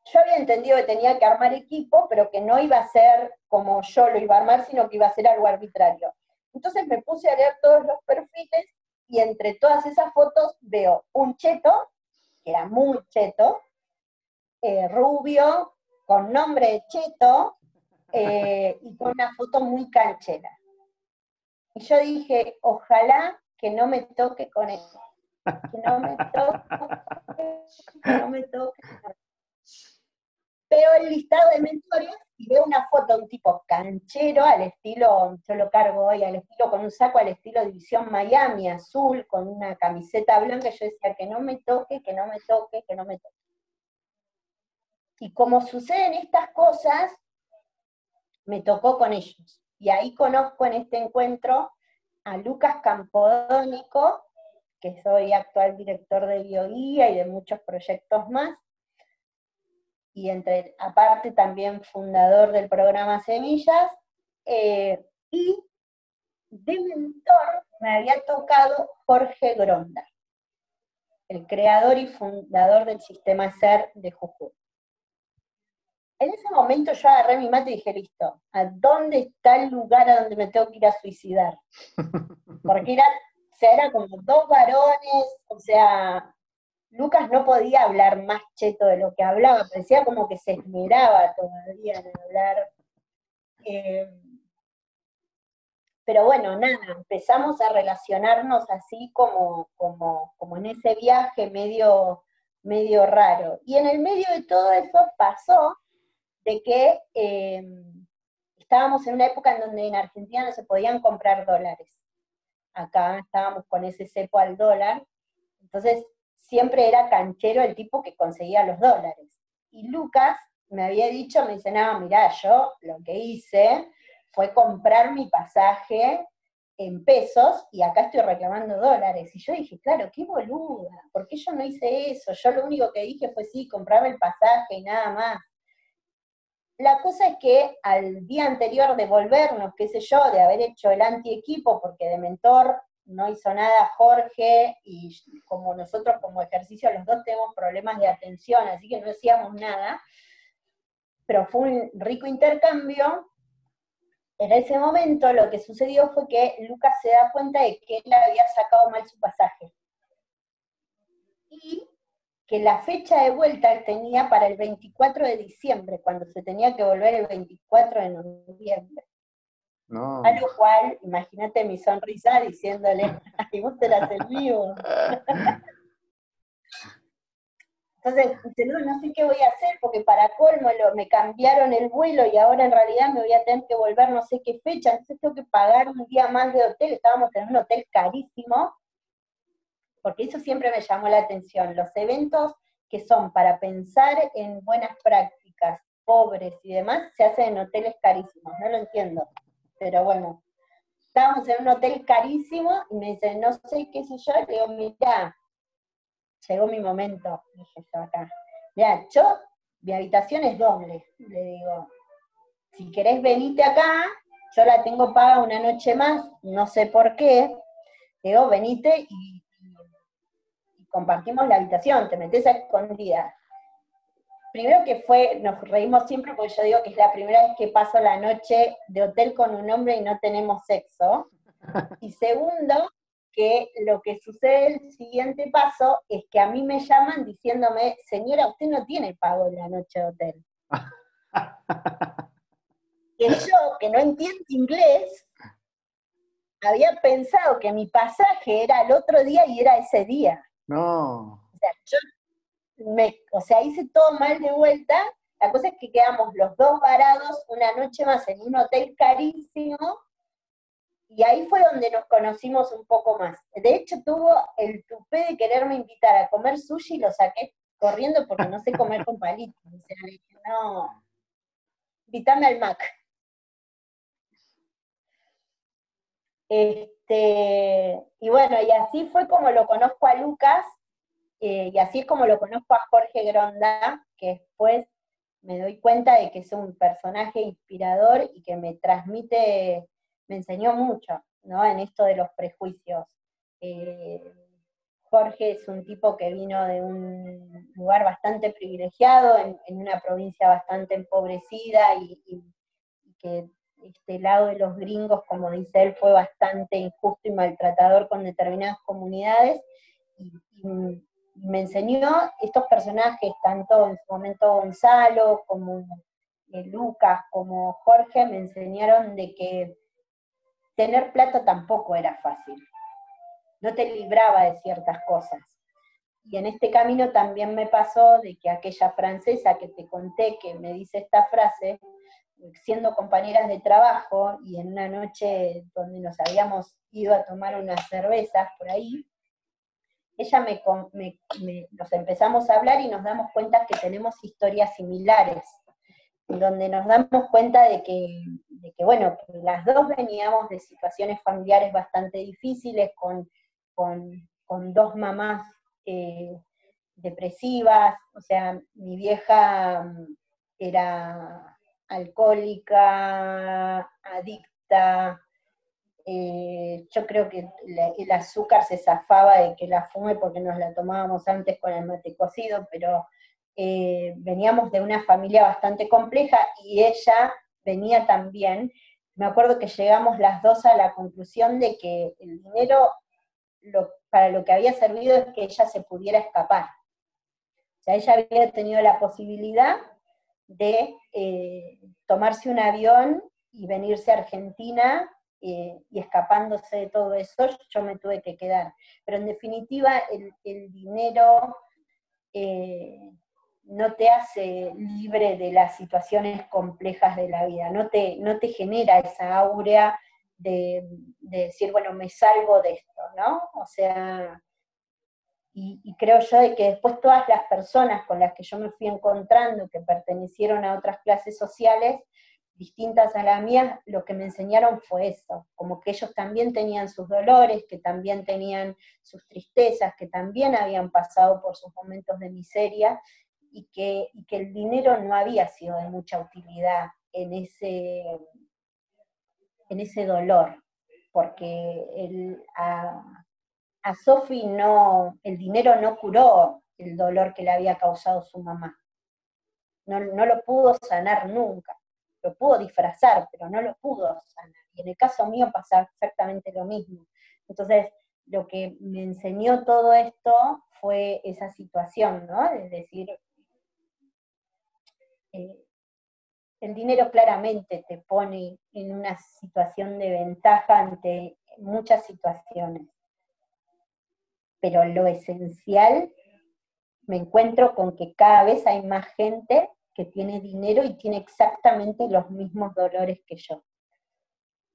Yo había entendido que tenía que armar equipo, pero que no iba a ser como yo lo iba a armar, sino que iba a ser algo arbitrario. Entonces me puse a leer todos los perfiles y entre todas esas fotos veo un cheto, que era muy cheto, eh, rubio, con nombre de cheto, eh, y con una foto muy canchera. Y yo dije, ojalá que no me toque con eso que no me toque, que no me toque. Veo el listado de mentores y veo una foto de un tipo canchero al estilo, yo lo cargo hoy, al estilo con un saco al estilo División Miami, azul, con una camiseta blanca, yo decía que no me toque, que no me toque, que no me toque. Y como suceden estas cosas, me tocó con ellos. Y ahí conozco en este encuentro a Lucas Campodónico, que soy actual director de bioguía y de muchos proyectos más, y entre, aparte también fundador del programa Semillas, eh, y de mentor me había tocado Jorge Gronda, el creador y fundador del sistema SER de Jujuy. En ese momento yo agarré mi mate y dije, listo, ¿a dónde está el lugar a donde me tengo que ir a suicidar? Porque era sea, era como dos varones, o sea, Lucas no podía hablar más cheto de lo que hablaba, parecía como que se esmeraba todavía en hablar. Eh, pero bueno, nada, empezamos a relacionarnos así como, como, como en ese viaje medio, medio raro. Y en el medio de todo eso pasó de que eh, estábamos en una época en donde en Argentina no se podían comprar dólares acá estábamos con ese cepo al dólar, entonces siempre era canchero el tipo que conseguía los dólares. Y Lucas me había dicho, me dice, no, mirá, yo lo que hice fue comprar mi pasaje en pesos y acá estoy reclamando dólares. Y yo dije, claro, qué boluda, ¿por qué yo no hice eso? Yo lo único que dije fue, sí, comprarme el pasaje y nada más. La cosa es que al día anterior de volvernos, qué sé yo, de haber hecho el anti-equipo, porque de mentor no hizo nada Jorge, y como nosotros como ejercicio los dos tenemos problemas de atención, así que no hacíamos nada, pero fue un rico intercambio. En ese momento lo que sucedió fue que Lucas se da cuenta de que él había sacado mal su pasaje. Y que la fecha de vuelta tenía para el 24 de diciembre, cuando se tenía que volver el 24 de noviembre. A lo cual, imagínate mi sonrisa diciéndole, ay, vos te la el vivo. Entonces, no, no sé qué voy a hacer porque para colmo me cambiaron el vuelo y ahora en realidad me voy a tener que volver no sé qué fecha, entonces tengo que pagar un día más de hotel, estábamos en un hotel carísimo, porque eso siempre me llamó la atención, los eventos que son para pensar en buenas prácticas, pobres y demás, se hacen en hoteles carísimos, no lo entiendo, pero bueno, estábamos en un hotel carísimo y me dice, no sé qué sé yo, le digo, mira, llegó mi momento, dije yo acá. Mira, yo, mi habitación es doble, le digo, si querés venite acá, yo la tengo paga una noche más, no sé por qué, digo, venite y, compartimos la habitación, te metes a escondida. Primero que fue, nos reímos siempre porque yo digo que es la primera vez que paso la noche de hotel con un hombre y no tenemos sexo. Y segundo, que lo que sucede el siguiente paso es que a mí me llaman diciéndome, señora, usted no tiene pago en la noche de hotel. que yo, que no entiendo inglés, había pensado que mi pasaje era el otro día y era ese día. No. O sea, yo me, o sea, hice todo mal de vuelta. La cosa es que quedamos los dos varados una noche más en un hotel carísimo y ahí fue donde nos conocimos un poco más. De hecho, tuvo el tupé de quererme invitar a comer sushi y lo saqué corriendo porque no sé comer con palitos. O no, invítame al Mac. Este, y bueno, y así fue como lo conozco a Lucas, eh, y así es como lo conozco a Jorge Gronda, que después me doy cuenta de que es un personaje inspirador y que me transmite me enseñó mucho, ¿no? En esto de los prejuicios. Eh, Jorge es un tipo que vino de un lugar bastante privilegiado, en, una provincia bastante empobrecida y, que este lado de los gringos, como dice él, fue bastante injusto y maltratador con determinadas comunidades. Y, me enseñó estos personajes, tanto en su momento Gonzalo como eh, Lucas, como Jorge, me enseñaron de que tener plata tampoco era fácil. No te libraba de ciertas cosas. Y en este camino también me pasó de que aquella francesa que te conté que me dice esta frase, siendo compañeras de trabajo y en una noche donde nos habíamos ido a tomar unas cervezas por ahí, ella me, nos empezamos a hablar y nos damos cuenta que tenemos historias similares donde nos damos cuenta de que, bueno, las dos veníamos de situaciones familiares bastante difíciles, con, dos mamás eh, depresivas, o sea, mi vieja mm, era alcohólica, adicta, eh, yo creo que el azúcar se zafaba de que la fume porque nos la tomábamos antes con el mate cocido, pero eh, veníamos de una familia bastante compleja y ella venía también. Me acuerdo que llegamos las dos a la conclusión de que el dinero para lo que había servido es que ella se pudiera escapar. O sea, ella había tenido la posibilidad de eh, tomarse un avión y venirse a Argentina eh, y escapándose de todo eso, yo me tuve que quedar. Pero en definitiva, el, dinero no te hace libre de las situaciones complejas de la vida, no te, no te genera esa aurea de, decir, bueno, me salgo de esto, ¿no? O sea, y, creo yo de que después todas las personas con las que yo me fui encontrando, que pertenecieron a otras clases sociales, distintas a la mía, lo que me enseñaron fue eso, como que ellos también tenían sus dolores, que también tenían sus tristezas, que también habían pasado por sus momentos de miseria, y que, que el dinero no había sido de mucha utilidad en ese, en ese dolor, porque el, a, a Sophie no, el dinero no curó el dolor que le había causado su mamá. No, no, lo pudo sanar nunca. Lo pudo disfrazar, pero no lo pudo sanar. Y en el caso mío pasa exactamente lo mismo. Entonces, lo que me enseñó todo esto fue esa situación, ¿no? Es decir, eh, el dinero claramente te pone en una situación de ventaja ante muchas situaciones, pero lo esencial me encuentro con que cada vez hay más gente que tiene dinero y tiene exactamente los mismos dolores que yo.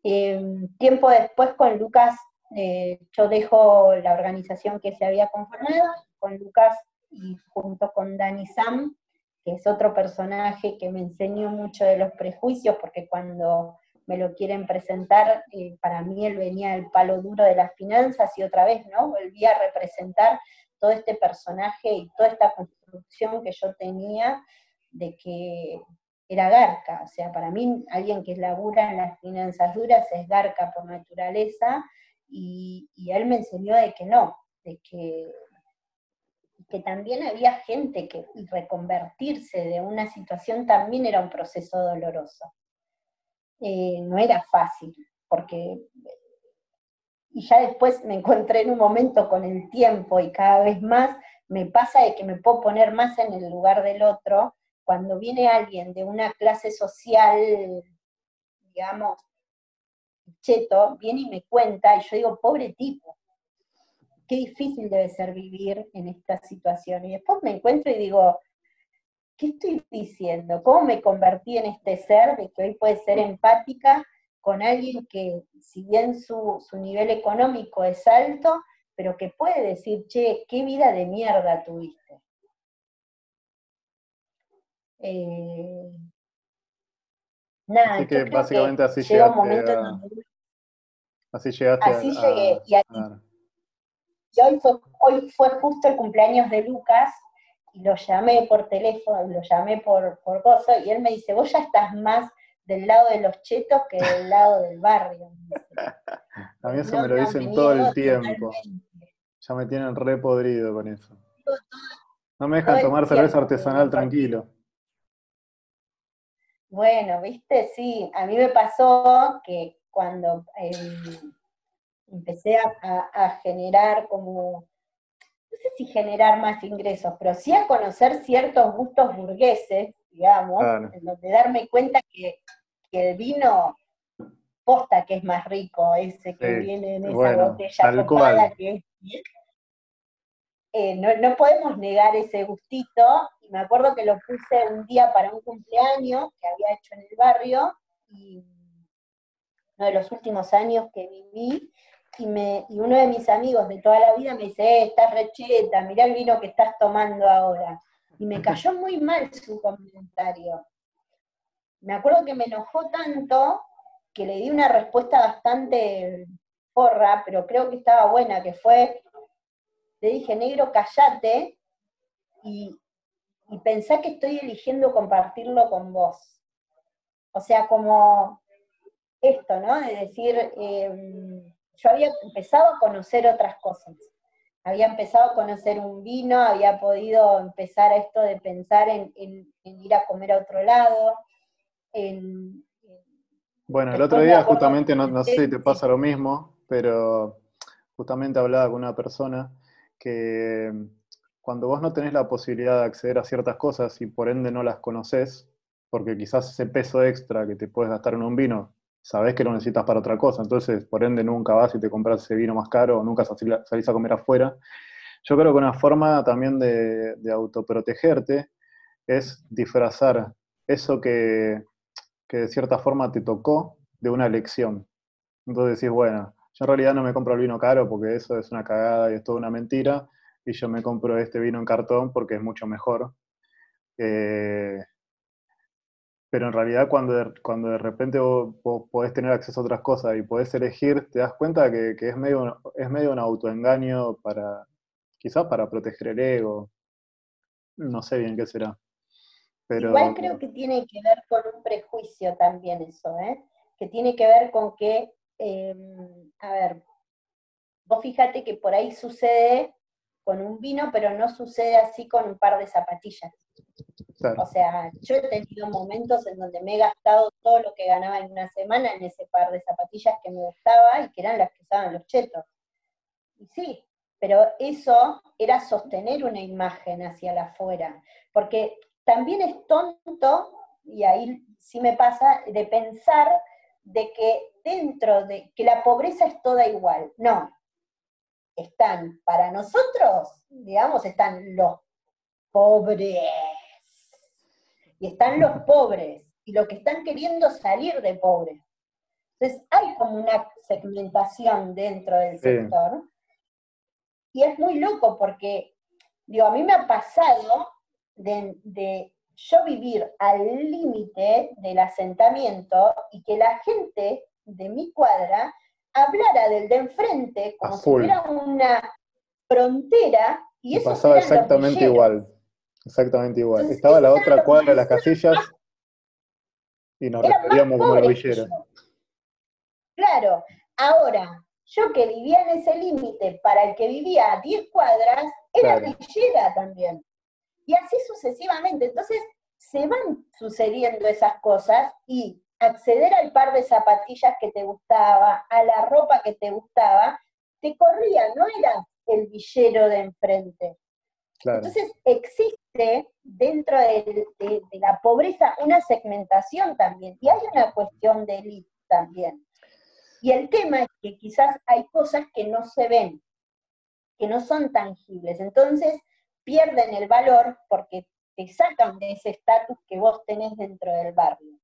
Em, tiempo después con Lucas, eh, yo dejo la organización que se había conformado, con Lucas y junto con Dani Sam, que es otro personaje que me enseñó mucho de los prejuicios, porque cuando me lo quieren presentar, eh, para mí él venía el palo duro de las finanzas y otra vez, ¿no? Volví a representar todo este personaje y toda esta construcción que yo tenía de que era garca, o sea, para mí alguien que labura en las finanzas duras es garca por naturaleza, y, él me enseñó de que no, de que, que también había gente que reconvertirse de una situación también era un proceso doloroso. Eh, no era fácil, porque y ya después me encontré en un momento con el tiempo y cada vez más me pasa de que me puedo poner más en el lugar del otro cuando viene alguien de una clase social, digamos, cheto, viene y me cuenta y yo digo, pobre tipo, qué difícil debe ser vivir en esta situación. Y después me encuentro y digo, ¿qué estoy diciendo? ¿Cómo me convertí en este ser de que hoy puede ser empática con alguien que, si bien su, su nivel económico es alto, pero que puede decir, che, qué vida de mierda tuviste? Eh, nada, así que básicamente así llegaste Así llegaste así llegué. Y, hoy, fue, hoy fue justo el cumpleaños de Lucas y lo llamé por teléfono, lo llamé por, por gozo, y él me dice, vos ya estás más del lado de los chetos que del lado del barrio. A mí eso me lo dicen todo el tiempo. Ya me tienen re podrido con eso. No me dejan tomar cerveza artesanal tranquilo. Bueno, viste, sí, a mí me pasó que cuando em, empecé a, generar como, no sé si generar más ingresos, pero sí a conocer ciertos gustos burgueses, digamos, en donde darme cuenta que, el vino posta que es más rico, ese que viene en esa botella copada que es eh, no, no, podemos negar ese gustito, y me acuerdo que lo puse un día para un cumpleaños que había hecho en el barrio, y uno de los últimos años que viví, y, uno de mis amigos de toda la vida me dice, eh, estás recheta, mirá el vino que estás tomando ahora. Y me cayó muy mal su comentario. Me acuerdo que me enojó tanto que le di una respuesta bastante porra, pero creo que estaba buena, que fue, le dije, negro, callate y, y pensá que estoy eligiendo compartirlo con vos. O sea, como esto, ¿no? De decir, em, yo había empezado a conocer otras cosas. Había empezado a conocer un vino, había podido empezar a esto de pensar en, ir a comer a otro lado. bueno, el otro día justamente, no, no sé si te pasa lo mismo, pero justamente hablaba con una persona que cuando vos no tenés la posibilidad de acceder a ciertas cosas y por ende no las conoces, porque quizás ese peso extra que te puedes gastar en un vino, sabés que lo necesitas para otra cosa, entonces por ende nunca vas y te compras ese vino más caro nunca salís a comer afuera. Yo creo que una forma también de, de autoprotegerte es disfrazar eso que, que de cierta forma te tocó de una elección. Entonces decís, bueno, yo en realidad no me compro el vino caro porque eso es una cagada y es toda una mentira, y yo me compro este vino en cartón porque es mucho mejor. Eh, pero en realidad cuando de, cuando de repente vos, podés tener acceso a otras cosas y podés elegir, te das cuenta que, es, medio, es medio un autoengaño para, quizás para proteger el ego. No sé bien qué será. Pero, Igual creo que tiene que ver con un prejuicio también eso, ¿eh? que tiene que ver con que Em, a ver, vos fíjate que por ahí sucede con un vino, pero no sucede así con un par de zapatillas. O sea, yo he tenido momentos en donde me he gastado todo lo que ganaba en una semana en ese par de zapatillas que me gustaba y que eran las que usaban los chetos. Y sí, pero eso era sostener una imagen hacia la afuera, porque también es tonto, y ahí sí me pasa, de pensar de que dentro de que la pobreza es toda igual. No. Están para nosotros, digamos, están los pobres. Y están los pobres y los que están queriendo salir de pobres. Entonces hay como una segmentación dentro del sector. Y es muy loco porque, digo, a mí me ha pasado de, yo vivir al límite del asentamiento y que la gente de mi cuadra hablara del de enfrente como si fuera una frontera y eso pasaba exactamente igual. Exactamente igual. Estaba la otra cuadra de las casillas y nos referíamos como la villera. Claro, ahora, yo que vivía en ese límite, para el que vivía a 10 cuadras, era villera también. Y así sucesivamente. Entonces, se van sucediendo esas cosas y acceder al par de zapatillas que te gustaba, a la ropa que te gustaba, te corría, no era el villero de enfrente. Entonces existe dentro de, la pobreza una segmentación también, y hay una cuestión de élite también. Y el tema es que quizás hay cosas que no se ven, que no son tangibles, entonces pierden el valor porque te sacan de ese estatus que vos tenés dentro del barrio.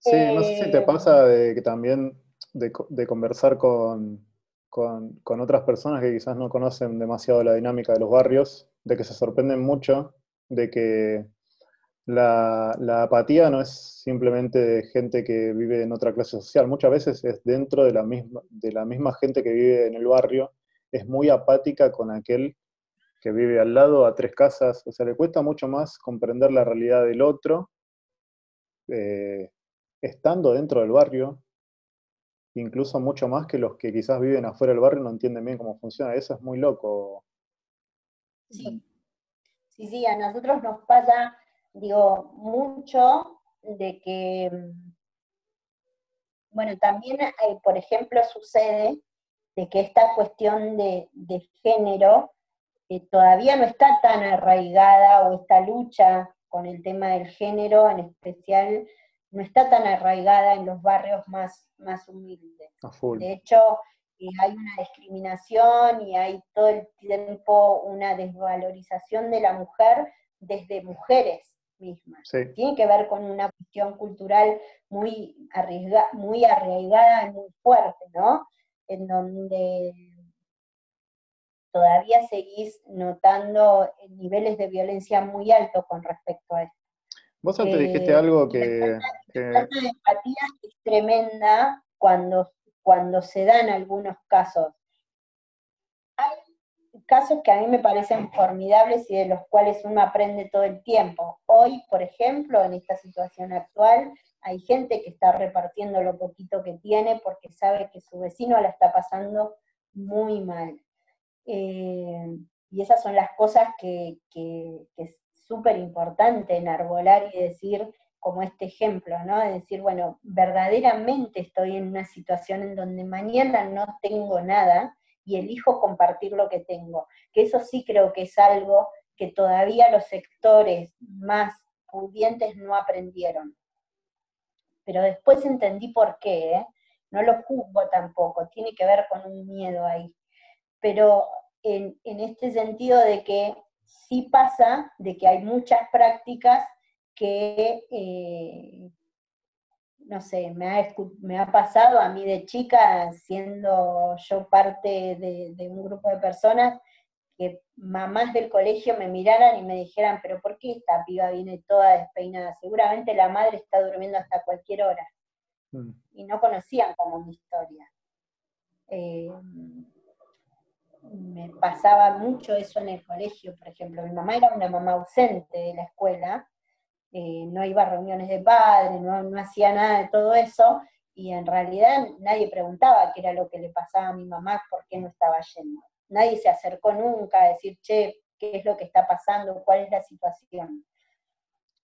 Sí, no sé si te eh, pasa de que también de conversar con, con, otras personas que quizás no conocen demasiado la dinámica de los barrios, de que se sorprenden mucho de que la, apatía no es simplemente de gente que vive en otra clase social, muchas veces es dentro de la, misma, de la misma gente que vive en el barrio, es muy apática con aquel que vive al lado, a tres casas, o sea, le cuesta mucho más comprender la realidad del otro, eh, estando dentro del barrio, incluso mucho más que los que quizás viven afuera del barrio no entienden bien cómo funciona. Eso es muy loco. Sí, sí, sí, a nosotros nos pasa, digo, mucho de que, bueno, también, eh, por ejemplo, sucede de que esta cuestión de, género eh, todavía no está tan arraigada o esta lucha con el tema del género en especial no está tan arraigada en los barrios más, más humildes. De hecho, eh, hay una discriminación y hay todo el tiempo una desvalorización de la mujer desde mujeres mismas. Tiene que ver con una cuestión cultural muy, muy arraigada y muy fuerte, ¿no? En donde todavía seguís notando niveles de violencia muy altos con respecto a esto. Vos antes dijiste algo que... La de empatía es tremenda cuando, cuando se dan algunos casos. Hay casos que a mí me parecen formidables y de los cuales uno aprende todo el tiempo. Hoy, por ejemplo, en esta situación actual, hay gente que está repartiendo lo poquito que tiene porque sabe que su vecino la está pasando muy mal. Eh, y esas son las cosas que, que, que súper importante enarbolar y decir, como este ejemplo, ¿no? De decir, bueno, verdaderamente estoy en una situación en donde mañana no tengo nada y elijo compartir lo que tengo. Que eso sí creo que es algo que todavía los sectores más pudientes no aprendieron. Pero después entendí por qué, ¿eh? no lo juzgo tampoco, tiene que ver con un miedo ahí. Pero en, en este sentido de que sí pasa de que hay muchas prácticas que, eh, no sé, me ha, me ha, pasado a mí de chica, siendo yo parte de, un grupo de personas, que mamás del colegio me miraran y me dijeran, pero ¿por qué esta piba viene toda despeinada? Seguramente la madre está durmiendo hasta cualquier hora. Mm. Y no conocían como mi historia. Eh, me pasaba mucho eso en el colegio, por ejemplo. Mi mamá era una mamá ausente de la escuela, eh, no iba a reuniones de padres, no, hacía nada de todo eso, y en realidad nadie preguntaba qué era lo que le pasaba a mi mamá, por qué no estaba yendo. Nadie se acercó nunca a decir, che, ¿qué es lo que está pasando? ¿Cuál es la situación?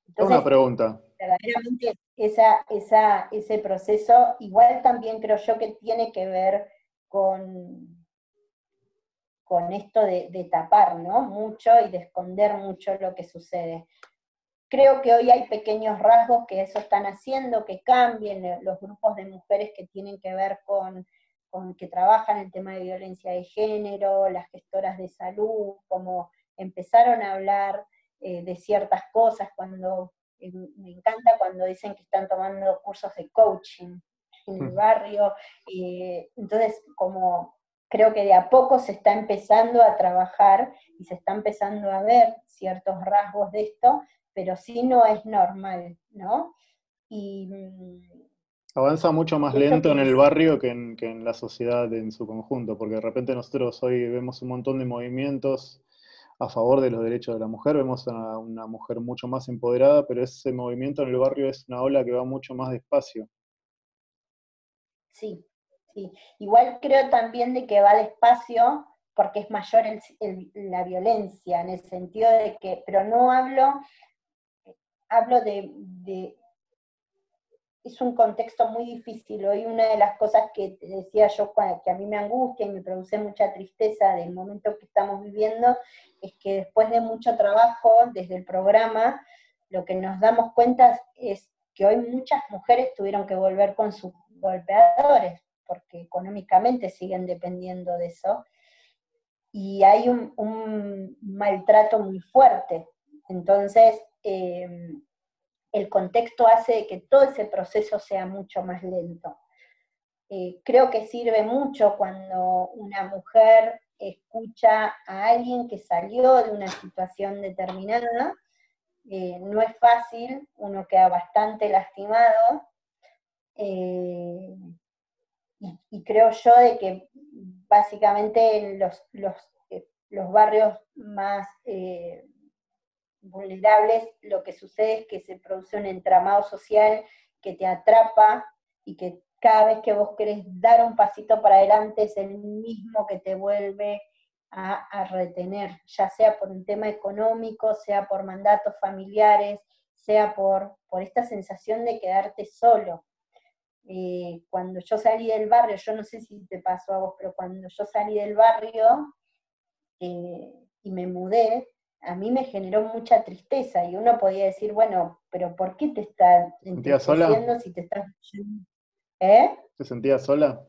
Entonces, Una pregunta. Verdaderamente esa, esa, ese proceso, igual también creo yo que tiene que ver con con esto de, tapar ¿no? mucho y de esconder mucho lo que sucede. Creo que hoy hay pequeños rasgos que eso están haciendo, que cambien eh, los grupos de mujeres que tienen que ver con, con que trabajan el tema de violencia de género, las gestoras de salud, como empezaron a hablar eh, de ciertas cosas, cuando eh, me encanta cuando dicen que están tomando cursos de coaching en el barrio, entonces como creo que de a poco se está empezando a trabajar y se está empezando a ver ciertos rasgos de esto, pero sí no es normal, ¿no? Y mm, Avanza mucho más lento en el barrio que en, la sociedad en su conjunto, porque de repente nosotros hoy vemos un montón de movimientos a favor de los derechos de la mujer, vemos a una mujer mucho más empoderada, pero ese movimiento en el barrio es una ola que va mucho más despacio. Sí, sí. Igual creo también de que va despacio porque es mayor la violencia, en el sentido de que, pero no hablo, hablo de es un contexto muy difícil. Hoy una de las cosas que decía yo que a mí me angustia y me produce mucha tristeza del momento que estamos viviendo es que después de mucho trabajo desde el programa, lo que nos damos cuenta es que hoy muchas mujeres tuvieron que volver con sus golpeadores, porque económicamente siguen dependiendo de eso. Y hay un, maltrato muy fuerte. Entonces, eh, el contexto hace que todo ese proceso sea mucho más lento. Eh, creo que sirve mucho cuando una mujer escucha a alguien que salió de una situación determinada. Eh, no es fácil, uno queda bastante lastimado. Y, creo yo de que básicamente en los, los, los barrios más vulnerables, lo que sucede es que se produce un entramado social que te atrapa y que cada vez que vos querés dar un pasito para adelante es el mismo que te vuelve a, retener, ya sea por un tema económico, sea por mandatos familiares, sea por, por esta sensación de quedarte solo. Eh, cuando yo salí del barrio, yo no sé si te pasó a vos, pero cuando yo salí del barrio eh, y me mudé, a mí me generó mucha tristeza y uno podía decir, bueno, pero ¿por qué te estás sola? si te estás... ¿Eh? ¿Te sentías sola?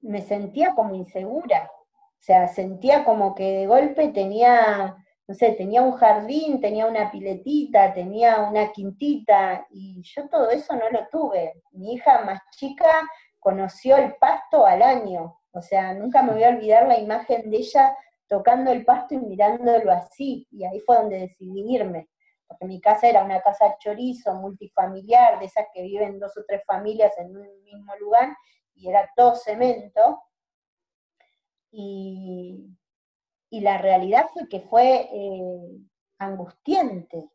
Me sentía como insegura. O sea, sentía como que de golpe tenía, no sé, tenía un jardín, tenía una piletita, tenía una quintita, y yo todo eso no lo tuve. Mi hija más chica conoció el pasto al año. O sea, nunca me voy a olvidar la imagen de ella tocando el pasto y mirándolo así, y ahí fue donde decidí irme, porque mi casa era una casa chorizo, multifamiliar, de esas que viven dos o tres familias en un mismo lugar, y era todo cemento, y, la realidad fue que fue eh, angustiante,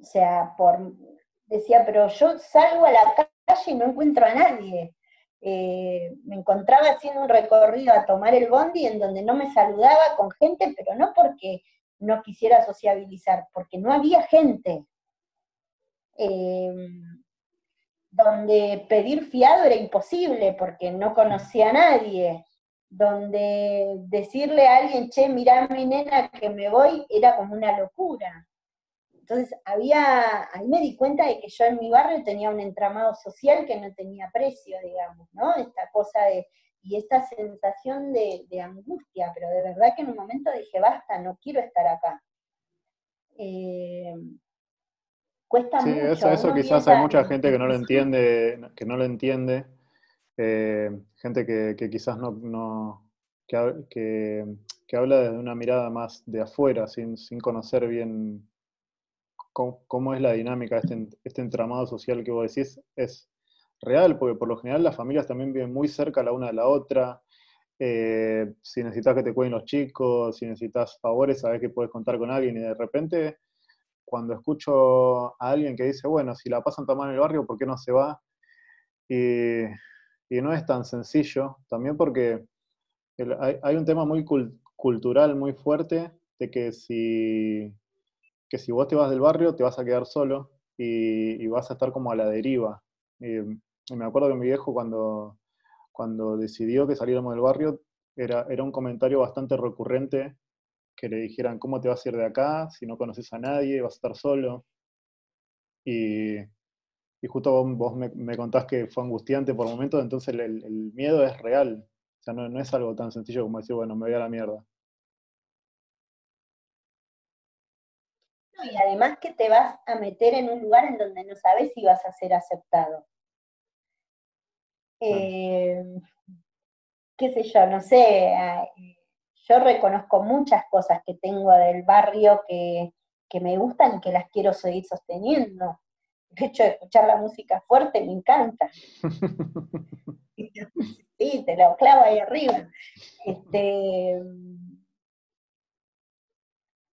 o sea, por, decía, pero yo salgo a la calle y no encuentro a nadie, eh, me encontraba haciendo un recorrido a tomar el bondi en donde no me saludaba con gente, pero no porque no quisiera sociabilizar, porque no había gente. Eh, donde pedir fiado era imposible porque no conocía a nadie, donde decirle a alguien, che, mirá mi nena que me voy, era como una locura. Entonces, había, ahí me di cuenta de que yo en mi barrio tenía un entramado social que no tenía precio, digamos, ¿no? Esta cosa de, y esta sensación de, angustia, pero de verdad que en un momento dije, basta, no quiero estar acá. Eh, cuesta sí, mucho. Eso, eso quizás hay mucha gente que no lo entiende, que no lo entiende, eh, gente que, quizás no, que, habla desde una mirada más de afuera, sin, sin conocer bien cómo, es la dinámica, este, este entramado social que vos decís, es real, porque por lo general las familias también viven muy cerca la una de la otra. Eh, si necesitas que te cuiden los chicos, si necesitas favores, sabes que puedes contar con alguien y de repente cuando escucho a alguien que dice, bueno, si la pasan tan mal en el barrio, ¿por qué no se va? Y, no es tan sencillo, también porque hay, un tema muy cultural muy fuerte de que si que si vos te vas del barrio te vas a quedar solo y, vas a estar como a la deriva. me acuerdo que mi viejo cuando, cuando decidió que saliéramos del barrio, era, era un comentario bastante recurrente que le dijeran, ¿cómo te vas a ir de acá si no conoces a nadie, vas a estar solo? Y, y justo vos, vos me, me, contás que fue angustiante por momentos, entonces el, miedo es real. O sea, no, es algo tan sencillo como decir, bueno, me voy a la mierda. Y además que te vas a meter en un lugar en donde no sabes si vas a ser aceptado. Eh, qué sé yo, no sé, eh, yo reconozco muchas cosas que tengo del barrio que, que me gustan y que las quiero seguir sosteniendo de hecho, escuchar la música fuerte me encanta. sí, te lo clavo ahí arriba. Este,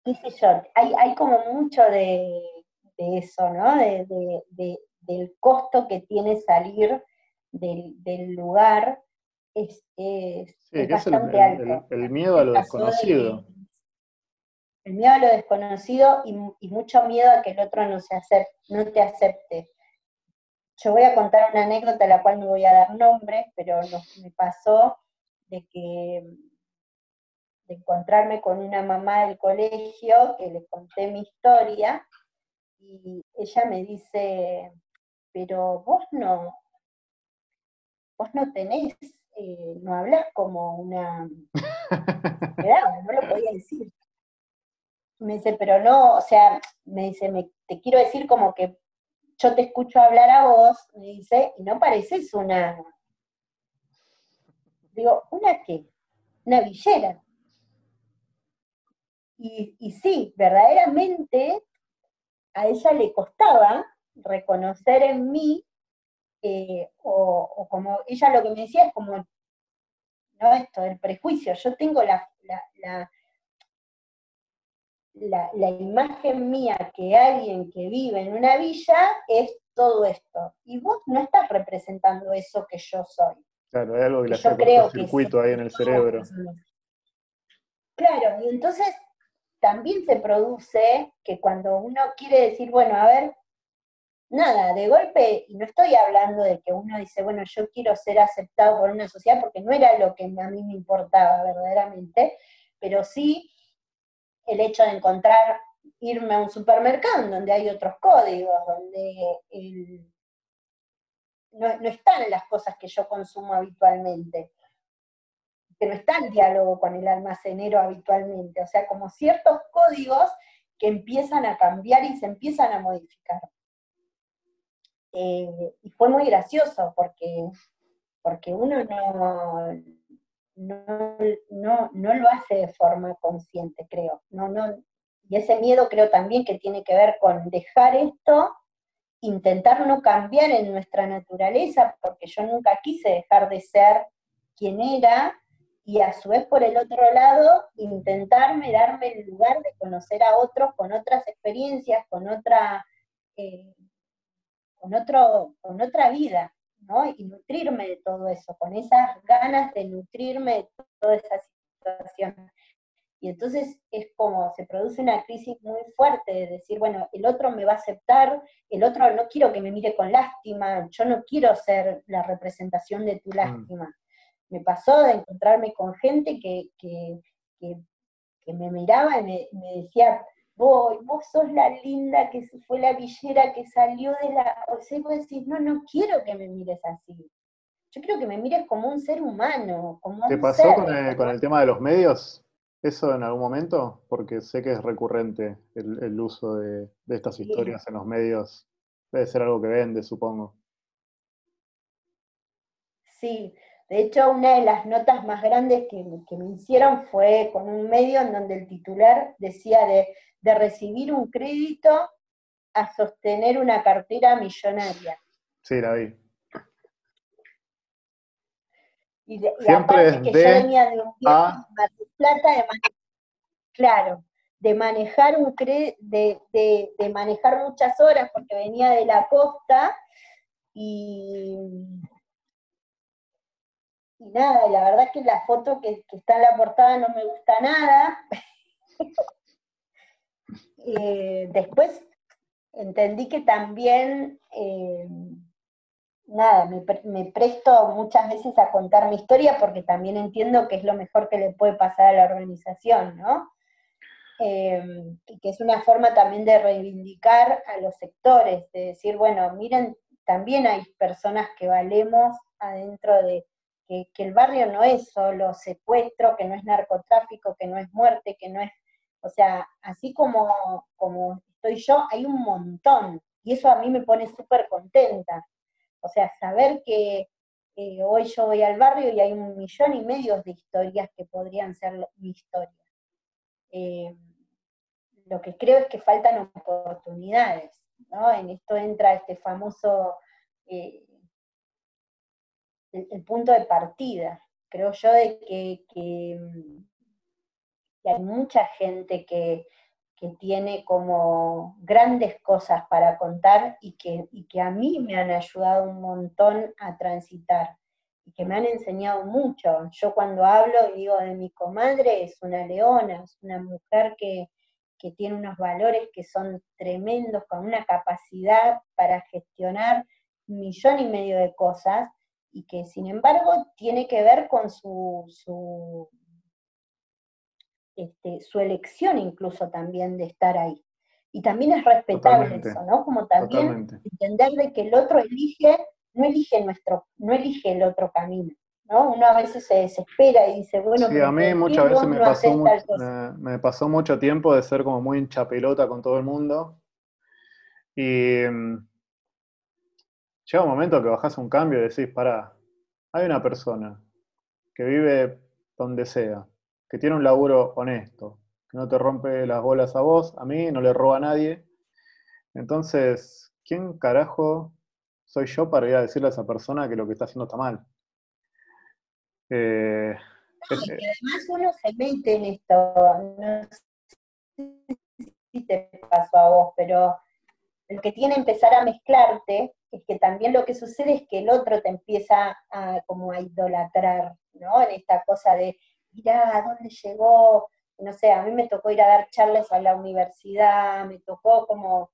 qué sé yo, hay, como mucho de, eso, ¿no? del costo que tiene salir del, lugar es, bastante alto. El, miedo a lo desconocido. El miedo a lo desconocido y, mucho miedo a que el otro no, se no te acepte. Yo voy a contar una anécdota a la cual no voy a dar nombre, pero me pasó de que de encontrarme con una mamá del colegio que le conté mi historia y ella me dice, pero vos no, vos no tenés, eh, no hablas como una... no lo podía decir. Me dice, pero no, o sea, me dice, me, te quiero decir como que yo te escucho hablar a vos, me dice, y no pareces una... Digo, ¿una qué? Una villera. Y, y sí, verdaderamente a ella le costaba reconocer en mí eh, o, como ella lo que me decía es como, no esto, el prejuicio, yo tengo la, la, la, imagen mía que alguien que vive en una villa es todo esto, y vos no estás representando eso que yo soy. Claro, hay algo que, le yo creo circuito ahí en el cerebro. Claro, y entonces también se produce que cuando uno quiere decir, bueno, a ver, nada, de golpe, y no estoy hablando de que uno dice, bueno, yo quiero ser aceptado por una sociedad, porque no era lo que a mí me importaba verdaderamente, pero sí el hecho de encontrar, irme a un supermercado donde hay otros códigos, donde no, están las cosas que yo consumo habitualmente, que no está el diálogo con el almacenero habitualmente, o sea, como ciertos códigos que empiezan a cambiar y se empiezan a modificar. Eh, y fue muy gracioso porque, porque uno no, no, no, lo hace de forma consciente, creo. No, no, y ese miedo creo también que tiene que ver con dejar esto, intentar no cambiar en nuestra naturaleza, porque yo nunca quise dejar de ser quien era, y a su vez por el otro lado, intentarme darme el lugar de conocer a otros con otras experiencias, con otra... Eh, con, otro, con otra vida, ¿no? Y nutrirme de todo eso, con esas ganas de nutrirme de toda esa situación. Y entonces es como se produce una crisis muy fuerte de decir, bueno, el otro me va a aceptar, el otro no quiero que me mire con lástima, yo no quiero ser la representación de tu mm. lástima. Me pasó de encontrarme con gente que, que, me miraba y me, me decía, vos, vos sos la linda que fue la villera que salió de la... O sea, vos decís, no, no quiero que me mires así. Yo quiero que me mires como un ser humano, como ¿Te pasó con, el, tema de los medios? ¿Eso en algún momento? Porque sé que es recurrente el, uso de, estas historias en los medios. Debe ser algo que vende, supongo. Sí, de hecho, una de las notas más grandes que, que, me hicieron fue con un medio en donde el titular decía de de recibir un crédito a sostener una cartera millonaria. Sí, la vi. Y, aparte que yo venía de un viaje de plata de claro, de manejar un de, de, de, manejar muchas horas porque venía de la costa y, y nada, la verdad que la foto que, que está en la portada no me gusta nada. Eh, después entendí que también, eh, nada, me, presto muchas veces a contar mi historia porque también entiendo que es lo mejor que le puede pasar a la organización, ¿no? Eh, y que es una forma también de reivindicar a los sectores, de decir, bueno, miren, también hay personas que valemos adentro de que, que el barrio no es solo secuestro, que no es narcotráfico, que no es muerte, que no es o sea, así como, como estoy yo, hay un montón. Y eso a mí me pone súper contenta. O sea, saber que hoy yo voy al barrio y hay un millón y medio de historias que podrían ser mi historia. Eh, lo que creo es que faltan oportunidades, ¿no? En esto entra este famoso, eh, el, punto de partida. Creo yo de que, hay mucha gente que, que, tiene como grandes cosas para contar y que, que a mí me han ayudado un montón a transitar y que me han enseñado mucho. Yo cuando hablo digo de mi comadre, es una leona, es una mujer que, que tiene unos valores que son tremendos, con una capacidad para gestionar millón y medio de cosas, y que sin embargo tiene que ver con su, este, su elección incluso también de estar ahí. Y también es respetable eso, ¿no? Como también entender de que el otro elige, no elige nuestro, no elige el otro camino. ¿no? Uno a veces se desespera y dice, bueno, sí, a mí muchas veces me pasó, me, pasó, mucho tiempo de ser como muy hincha pelota con todo el mundo. Y mm, llega un momento que bajas un cambio y decís, pará, hay una persona que vive donde sea, que tiene un laburo honesto, que no te rompe las bolas a vos, a mí, no le roba a nadie. Entonces, ¿quién carajo soy yo para ir a decirle a esa persona que lo que está haciendo está mal? Eh, además uno se mete en esto, no sé si te pasó a vos, pero el que tiene que empezar a mezclarte es que también lo que sucede es que el otro te empieza a como a idolatrar, ¿no? En esta cosa de, mirá, ¿a dónde llegó? No sé, a mí me tocó ir a dar charlas a la universidad, me tocó como,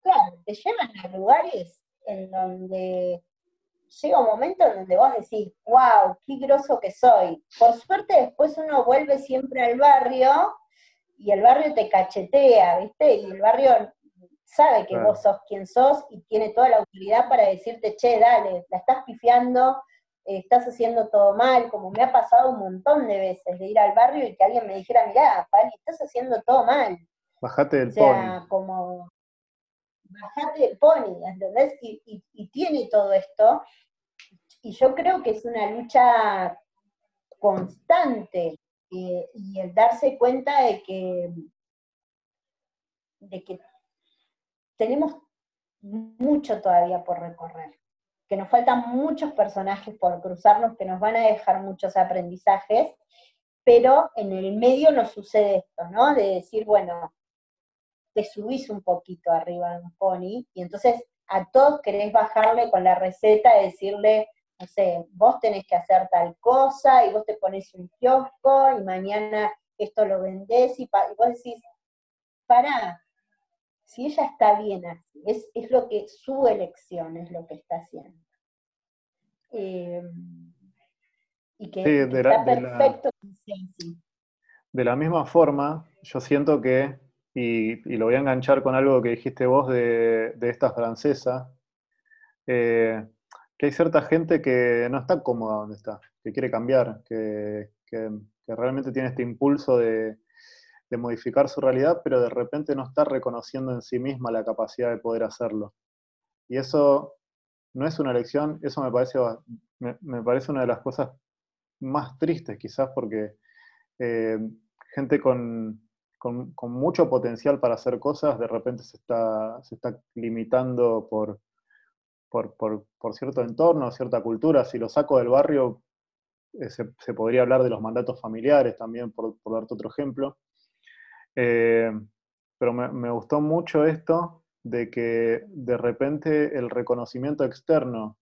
claro, te llevan a lugares en donde llega un momento en donde vos decís, wow, qué groso que soy. Por suerte después uno vuelve siempre al barrio y el barrio te cachetea, ¿viste? Y el barrio sabe que vos sos quien sos y tiene toda la autoridad para decirte, che, dale, la estás pifiando, estás haciendo todo mal, como me ha pasado un montón de veces de ir al barrio y que alguien me dijera, mirá, Pali, estás haciendo todo mal. Bajate del o sea, como bajate del pony, ¿entendés? Y, y, tiene todo esto, y yo creo que es una lucha constante eh, y el darse cuenta de que, de que tenemos mucho todavía por recorrer, que nos faltan muchos personajes por cruzarnos que nos van a dejar muchos aprendizajes, pero en el medio nos sucede esto, ¿no? De decir, bueno, te subís un poquito arriba de un pony y entonces a todos querés bajarle con la receta de decirle, no sé, vos tenés que hacer tal cosa y vos te pones un kiosco y mañana esto lo vendés y, vos decís, para, si ella está bien así, es, es, lo que su elección es lo que está haciendo. Em, y que, está perfecto De la misma forma, yo siento que, y, lo voy a enganchar con algo que dijiste vos de, de esta francesa, eh, que hay cierta gente que no está cómoda donde está, que quiere cambiar, que, realmente tiene este impulso de, modificar su realidad, pero de repente no está reconociendo en sí misma la capacidad de poder hacerlo. Y eso no es una elección, eso me parece, me, parece una de las cosas más tristes quizás porque eh, gente con, mucho potencial para hacer cosas de repente se está, se está limitando por, por, cierto entorno, cierta cultura. Si lo saco del barrio, eh, se, podría hablar de los mandatos familiares también, por, darte otro ejemplo. Eh, pero me, gustó mucho esto de que de repente el reconocimiento externo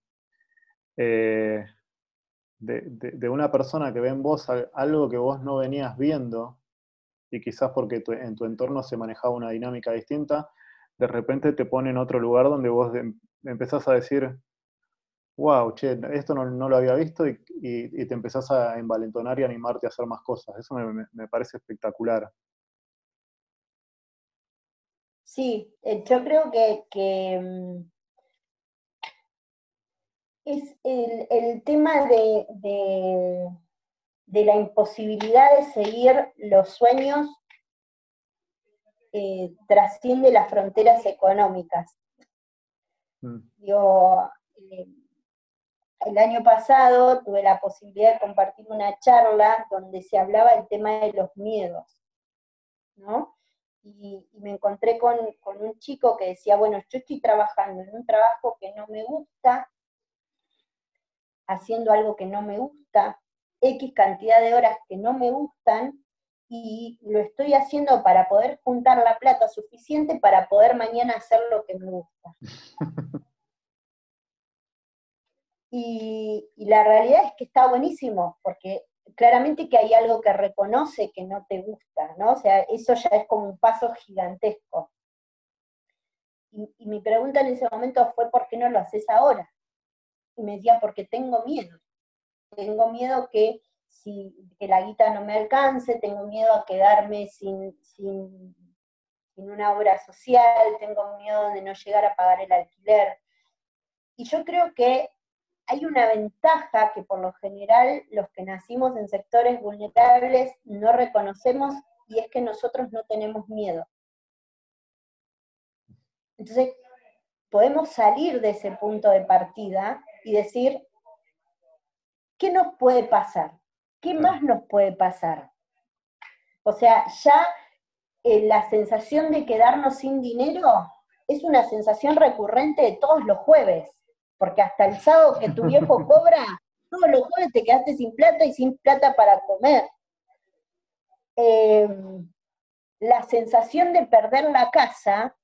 eh, de, una persona que ve en vos algo que vos no venías viendo, y quizás porque en tu entorno se manejaba una dinámica distinta, de repente te pone en otro lugar donde vos empezás a decir, wow, che, esto no, lo había visto y, te empezás a envalentonar y animarte a hacer más cosas. Eso me, parece espectacular. Sí, eh, yo creo que, mm, es el, tema de, de, la imposibilidad de seguir los sueños eh, trasciende las fronteras económicas. Mm. Eh, el año pasado tuve la posibilidad de compartir una charla donde se hablaba del tema de los miedos, ¿no? Y, me encontré con, con, un chico que decía, bueno, yo estoy trabajando en un trabajo que no me gusta, haciendo algo que no me gusta, X cantidad de horas que no me gustan, y lo estoy haciendo para poder juntar la plata suficiente para poder mañana hacer lo que me gusta. y, la realidad es que está buenísimo, porque claramente que hay algo que reconoce que no te gusta, ¿no? O sea, eso ya es como un paso gigantesco. Y, y mi pregunta en ese momento fue, ¿por qué no lo haces ahora? Y me decía, porque tengo miedo. Tengo miedo que si, que la guita no me alcance, tengo miedo a quedarme sin, sin, una obra social, tengo miedo de no llegar a pagar el alquiler. Y yo creo que hay una ventaja que por lo general los que nacimos en sectores vulnerables no reconocemos y es que nosotros no tenemos miedo. Entonces, podemos salir de ese punto de partida y decir, ¿qué nos puede pasar? ¿qué más nos puede pasar? O sea, ya eh, la sensación de quedarnos sin dinero es una sensación recurrente de todos los jueves, porque hasta el sábado que tu viejo cobra, todos los jueves te quedaste sin plata y sin plata para comer. Em, la sensación de perder la casa,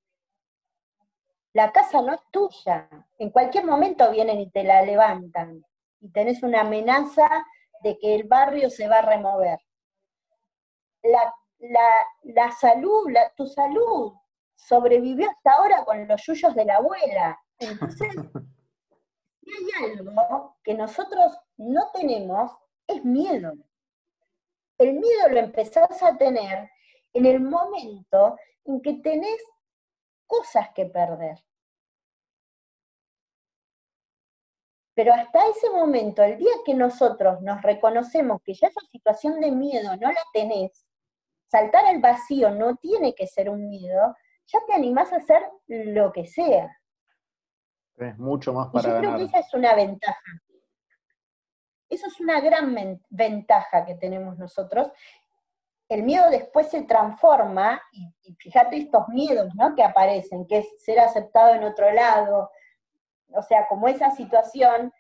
la casa no es tuya. En cualquier momento vienen y te la levantan y tenés una amenaza de que el barrio se va a remover. La, salud, tu salud sobrevivió hasta ahora con los yuyos de la abuela. Entonces, hay algo que nosotros no tenemos, es miedo. El miedo lo empezás a tener en el momento en que tenés cosas que perder. Pero hasta ese momento, el día que nosotros nos reconocemos que ya esa situación de miedo no la tenés, saltar al vacío no tiene que ser un miedo, ya te animás a hacer lo que sea. Es mucho más para Yo creo que esa es una ventaja. Eso es una gran ventaja que tenemos nosotros. El miedo después se transforma, y, y fíjate estos miedos ¿no? que aparecen, que es ser aceptado en otro lado, o sea, como esa situación,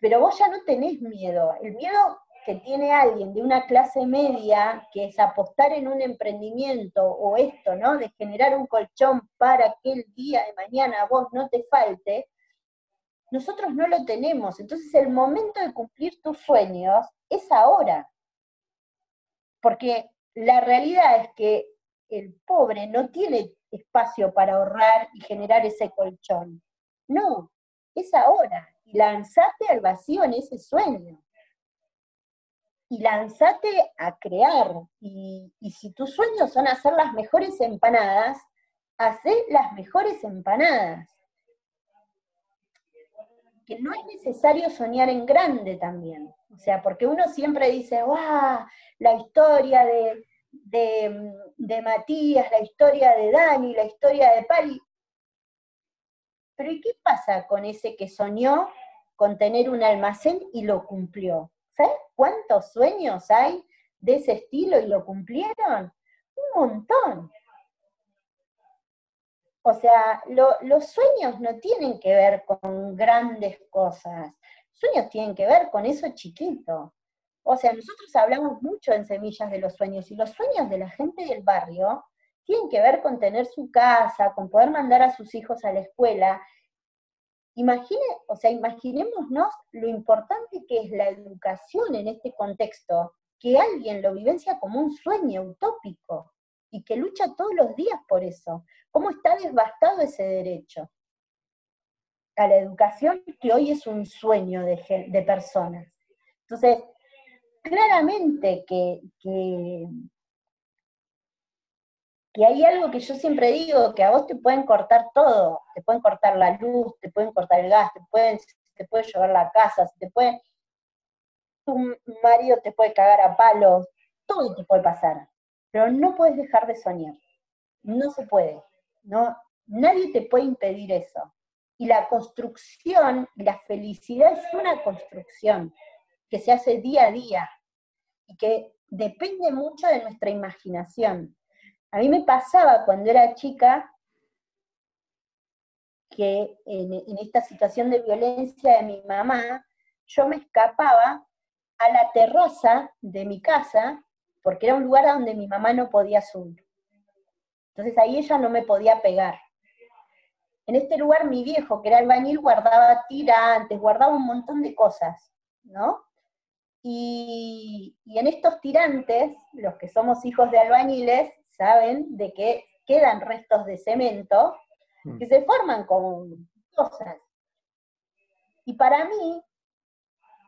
pero vos ya no tenés miedo. El miedo que tiene alguien de una clase media, que es apostar en un emprendimiento o esto, ¿no? De generar un colchón para que el día de mañana vos no te falte, nosotros no lo tenemos. Entonces el momento de cumplir tus sueños es ahora. Porque la realidad es que el pobre no tiene espacio para ahorrar y generar ese colchón. No, es ahora. Y lanzate al vacío en ese sueño. Y lanzate a crear. Y, si tus sueños son hacer las mejores empanadas, hacer las mejores empanadas. Que no es necesario soñar en grande también. O sea, porque uno siempre dice, ¡guau! La historia de, de, de Matías, la historia de Dani, la historia de Pali. Pero ¿y qué pasa con ese que soñó con tener un almacén y lo cumplió? ¿Sabes cuántos sueños hay de ese estilo y lo cumplieron? Un montón. O sea, los sueños no tienen que ver con grandes cosas. Sueños tienen que ver con eso chiquito. O sea, nosotros hablamos mucho en Semillas de los Sueños y los sueños de la gente del barrio tienen que ver con tener su casa, con poder mandar a sus hijos a la escuela. Imagine, o sea, imaginémonos lo importante que es la educación en este contexto, que alguien lo vivencia como un sueño utópico y que lucha todos los días por eso. ¿Cómo está devastado ese derecho? A la educación que hoy es un sueño de, de personas. Entonces, claramente que, que, que hay algo que yo siempre digo, que a vos te pueden cortar todo, te pueden cortar la luz, te pueden cortar el gas, te pueden, te pueden llevar la casa, te pueden, tu marido te puede cagar a palos, todo te puede pasar. pero no puedes dejar de soñar. No se puede. No, nadie te puede impedir eso. Y la construcción, la felicidad es una construcción que se hace día a día y que depende mucho de nuestra imaginación. A mí me pasaba cuando era chica que en, esta situación de violencia de mi mamá, yo me escapaba a la terraza de mi casa, porque era un lugar a donde mi mamá no podía subir. Entonces ahí ella no me podía pegar. En este lugar mi viejo, que era albañil, guardaba tirantes, guardaba un montón de cosas, ¿no? Y, y, en estos tirantes, los que somos hijos de albañiles, saben de que quedan restos de cemento mm. que se forman con cosas. Y para mí,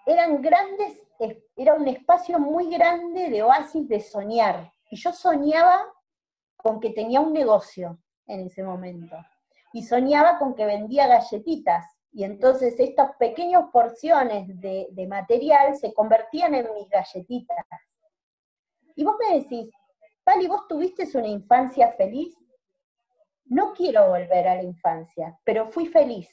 eran grandes, era un espacio muy grande de oasis de soñar. Y yo soñaba con que tenía un negocio en ese momento. Y soñaba con que vendía galletitas. Y entonces estas pequeñas porciones de, de material se convertían en mis galletitas. Y vos me decís, Pali, ¿vos tuviste una infancia feliz? No quiero volver a la infancia, pero fui feliz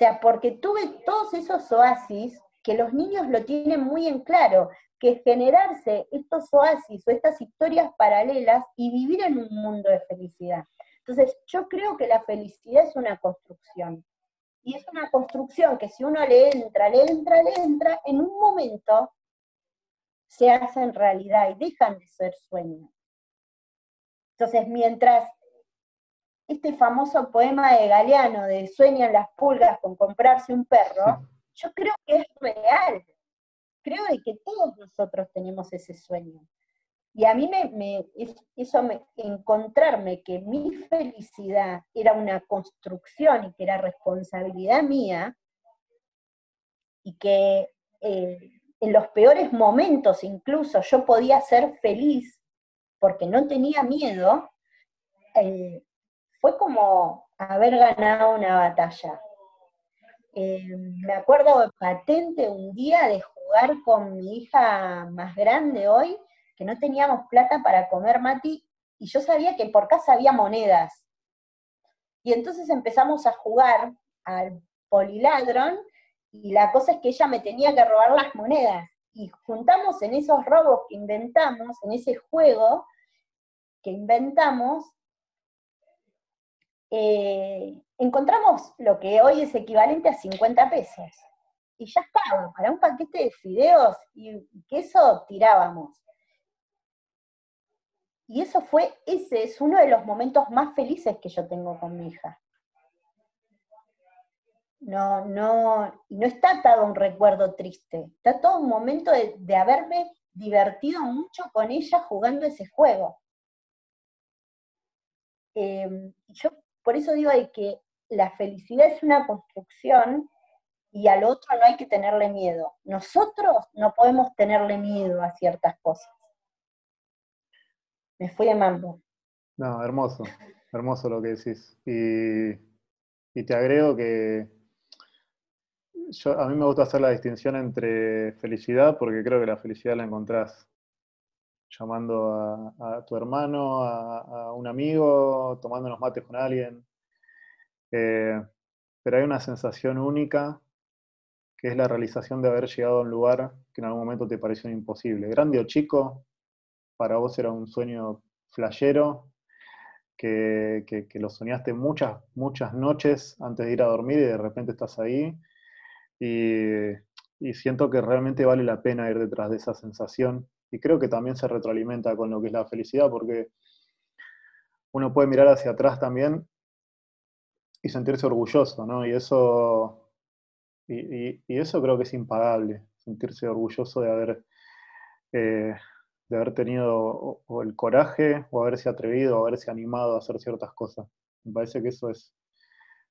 o sea, porque tuve todos esos oasis que los niños lo tienen muy en claro, que generarse estos oasis o estas historias paralelas y vivir en un mundo de felicidad. Entonces, yo creo que la felicidad es una construcción. Y es una construcción que si uno le entra, le entra, le entra, en un momento se hace en realidad y dejan de ser sueños. Entonces, mientras este famoso poema de Galeano de Sueñan las pulgas con comprarse un perro, yo creo que es real. Creo que todos nosotros tenemos ese sueño. Y a mí me, eso me, encontrarme que mi felicidad era una construcción y que era responsabilidad mía, y que eh, en los peores momentos incluso yo podía ser feliz porque no tenía miedo, eh, fue como haber ganado una batalla. Eh, me acuerdo patente un día de jugar con mi hija más grande hoy, que no teníamos plata para comer mati, y yo sabía que por casa había monedas. Y entonces empezamos a jugar al poliladron, y la cosa es que ella me tenía que robar las monedas. Y juntamos en esos robos que inventamos, en ese juego que inventamos, eh, encontramos lo que hoy es equivalente a 50 pesos. Y ya estaba, para un paquete de fideos y queso tirábamos. Y eso fue, ese es uno de los momentos más felices que yo tengo con mi hija. No, no, y no está atado un recuerdo triste, está todo un momento de, haberme divertido mucho con ella jugando ese juego. Eh, yo por eso digo que la felicidad es una construcción y al otro no hay que tenerle miedo. Nosotros no podemos tenerle miedo a ciertas cosas. Me fui de mambo. No, hermoso, hermoso lo que decís. Y, te agrego que yo, a mí me gusta hacer la distinción entre felicidad, porque creo que la felicidad la encontrás llamando a, tu hermano, a, un amigo, tomando unos mates con alguien. Eh, pero hay una sensación única que es la realización de haber llegado a un lugar que en algún momento te pareció imposible. Grande o chico, para vos era un sueño flayero, que, que, lo soñaste muchas, muchas noches antes de ir a dormir y de repente estás ahí. Y, siento que realmente vale la pena ir detrás de esa sensación y creo que también se retroalimenta con lo que es la felicidad, porque uno puede mirar hacia atrás también y sentirse orgulloso, ¿no? Y eso, y, eso creo que es impagable, sentirse orgulloso de haber, eh, de haber tenido o, el coraje, o haberse atrevido, o haberse animado a hacer ciertas cosas. Me parece que eso es,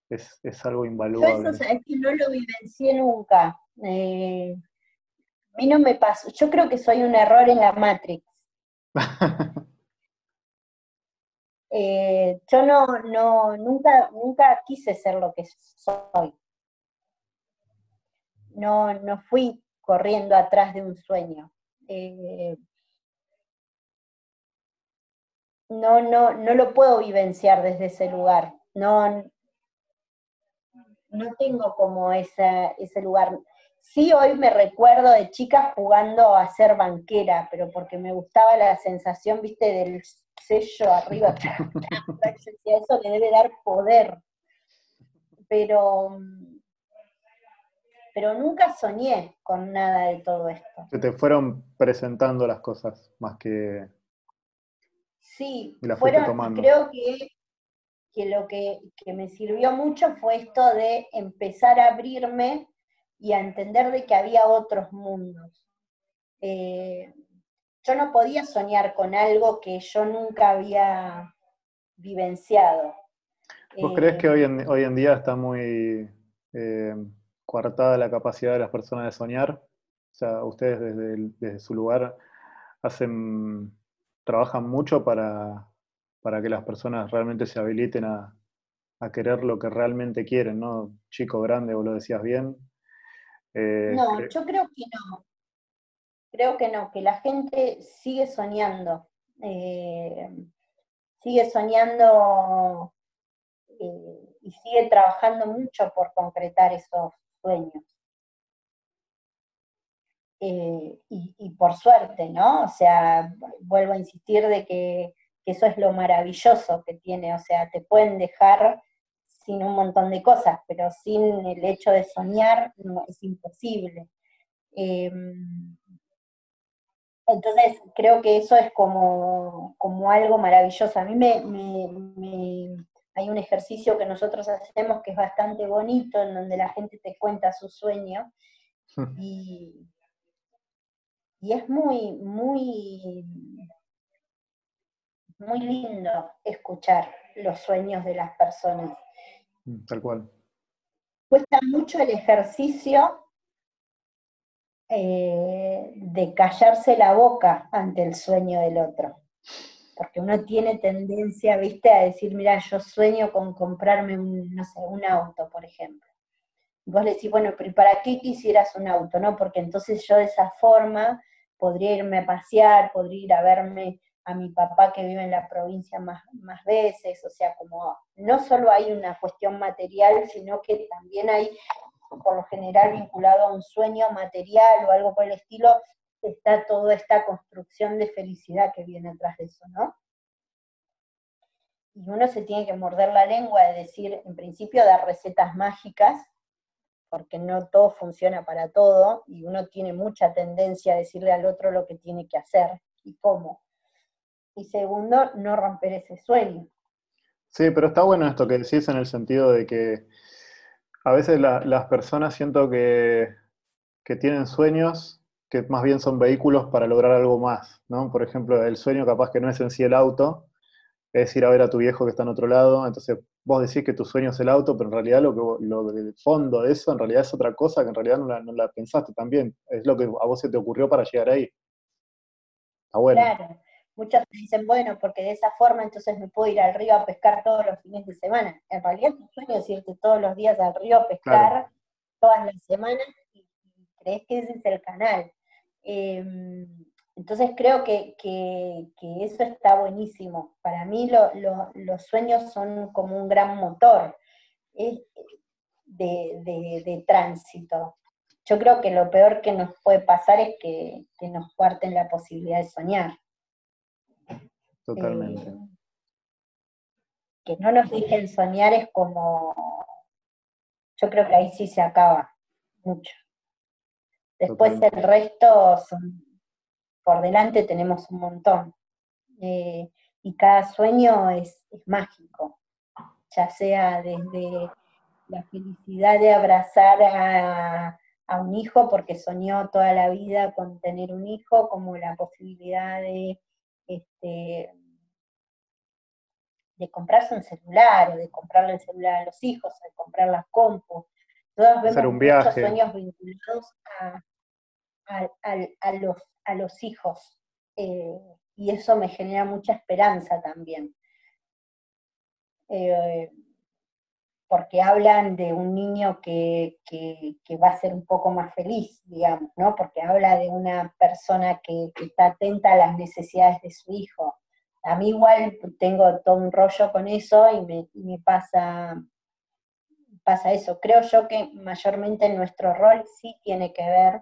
es, algo invaluable. Yo eso es que no lo vivencié nunca. Eh, a mí no me pasó. Yo creo que soy un error en la Matrix. Eh, yo no, no, nunca, nunca quise ser lo que soy. No, no fui corriendo atrás de un sueño. Eh, no, no, no lo puedo vivenciar desde ese lugar. No, no tengo como ese lugar. Sí, hoy me recuerdo de chicas jugando a ser banquera, pero porque me gustaba la sensación, viste, del sello arriba. Eso le debe dar poder. Pero, pero nunca soñé con nada de todo esto. Se te fueron presentando las cosas más que. Sí, fueron, creo que que lo que, me sirvió mucho fue esto de empezar a abrirme y a entender de que había otros mundos. Eh, yo no podía soñar con algo que yo nunca había vivenciado. ¿Vos crees que hoy en, hoy en día está muy eh, coartada la capacidad de las personas de soñar? O sea, ustedes desde, desde su lugar hacen, trabajan mucho para, para que las personas realmente se habiliten a, querer lo que realmente quieren, ¿no? Chico, grande, vos lo decías bien. Eh, no, yo creo que no. Creo que no, que la gente sigue soñando. Eh, sigue soñando eh, y sigue trabajando mucho por concretar esos sueños. y, y, por suerte, ¿no? O sea, vuelvo a insistir de que eso es lo maravilloso que tiene, o sea, te pueden dejar sin un montón de cosas, pero sin el hecho de soñar no, es imposible. Em, entonces, creo que eso es como, como algo maravilloso. A mí me, hay un ejercicio que nosotros hacemos que es bastante bonito, en donde la gente te cuenta su sueño, y, y es muy, muy muy lindo escuchar los sueños de las personas. Mm, tal cual. Cuesta mucho el ejercicio eh, de callarse la boca ante el sueño del otro. Porque uno tiene tendencia, viste, a decir, mira, yo sueño con comprarme un, no sé, un auto, por ejemplo. vos le decís, bueno, pero ¿para qué quisieras un auto? No, porque entonces yo de esa forma podría irme a pasear, podría ir a verme a mi papá que vive en la provincia más, más veces, o sea, como no solo hay una cuestión material, sino que también hay, por lo general, vinculado a un sueño material o algo por el estilo, está toda esta construcción de felicidad que viene atrás de eso, ¿no? Y uno se tiene que morder la lengua de decir, en principio, dar recetas mágicas, porque no todo funciona para todo, y uno tiene mucha tendencia a decirle al otro lo que tiene que hacer y cómo y segundo, no romper ese sueño. Sí, pero está bueno esto que decís en el sentido de que a veces las personas siento que, tienen sueños que más bien son vehículos para lograr algo más, ¿no? Por ejemplo, el sueño capaz que no es en sí el auto, es ir a ver a tu viejo que está en otro lado, entonces vos decís que tu sueño es el auto, pero en realidad lo que lo del fondo de eso en realidad es otra cosa que en realidad no la, no la pensaste también, es lo que a vos se te ocurrió para llegar ahí. Está bueno. Claro. Muchos dicen, bueno, porque de esa forma entonces me puedo ir al río a pescar todos los fines de semana. En realidad tu sueño es irte todos los días al río a pescar todas las semanas y, crees que ese es el canal. Em, entonces creo que, eso está buenísimo. Para mí los sueños son como un gran motor de, tránsito. Yo creo que lo peor que nos puede pasar es que, que nos cuarten la posibilidad de soñar. Totalmente. Eh, que no nos dejen soñar es como, yo creo que ahí sí se acaba mucho. Después el resto, por delante tenemos un montón. Eh, y cada sueño es, mágico, ya sea desde la felicidad de abrazar a, a, un hijo porque soñó toda la vida con tener un hijo, como la posibilidad de este, de comprarse un celular, o de comprarle el celular a los hijos, de comprar las compus. Todos vemos muchos sueños vinculados a, los, a los hijos. Eh, y eso me genera mucha esperanza también. Eh, porque hablan de un niño que, va a ser un poco más feliz, digamos, ¿no? Porque habla de una persona que, que, está atenta a las necesidades de su hijo, a mí igual tengo todo un rollo con eso y me, me pasa, pasa eso. Creo yo que mayormente nuestro rol sí tiene que ver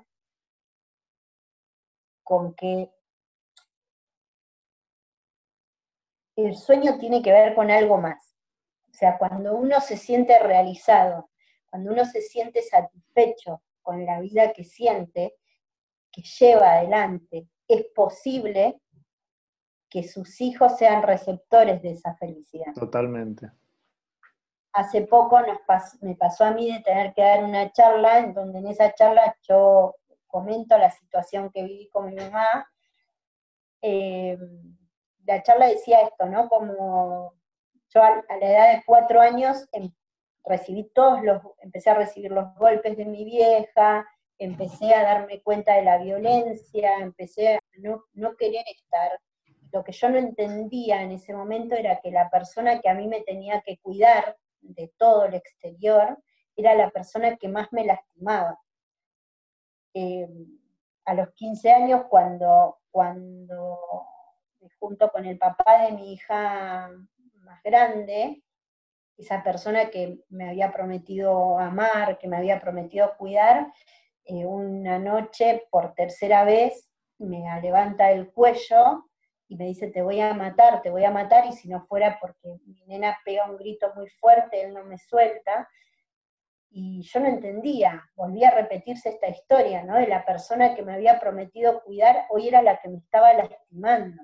con que el sueño tiene que ver con algo más. O sea, cuando uno se siente realizado, cuando uno se siente satisfecho con la vida que siente, que lleva adelante, es posible que sus hijos sean receptores de esa felicidad. Totalmente. Hace poco nos me pasó a mí de tener que dar una charla, en donde en esa charla yo comento la situación que viví con mi mamá. Eh, la charla decía esto, ¿no? Como yo a, la edad de cuatro años em, recibí todos los, empecé a recibir los golpes de mi vieja, empecé a darme cuenta de la violencia, empecé a no, no querer estar. Lo que yo no entendía en ese momento era que la persona que a mí me tenía que cuidar de todo el exterior era la persona que más me lastimaba. Eh, a los 15 años, cuando, cuando junto con el papá de mi hija más grande, esa persona que me había prometido amar, que me había prometido cuidar, eh, una noche por tercera vez me levanta el cuello y me dice, te voy a matar, te voy a matar, y si no fuera porque mi nena pega un grito muy fuerte, él no me suelta, y yo no entendía, volvía a repetirse esta historia, ¿no? De la persona que me había prometido cuidar, hoy era la que me estaba lastimando.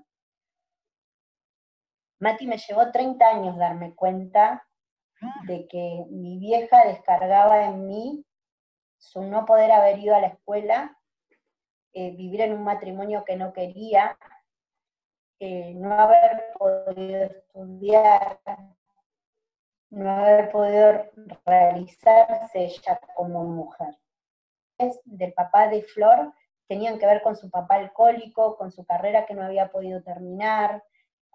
Mati me llevó 30 años darme cuenta de que mi vieja descargaba en mí su no poder haber ido a la escuela, eh, vivir en un matrimonio que no quería, eh, no haber podido estudiar, no haber podido realizarse ella como mujer. Del papá de Flor tenían que ver con su papá alcohólico, con su carrera que no había podido terminar,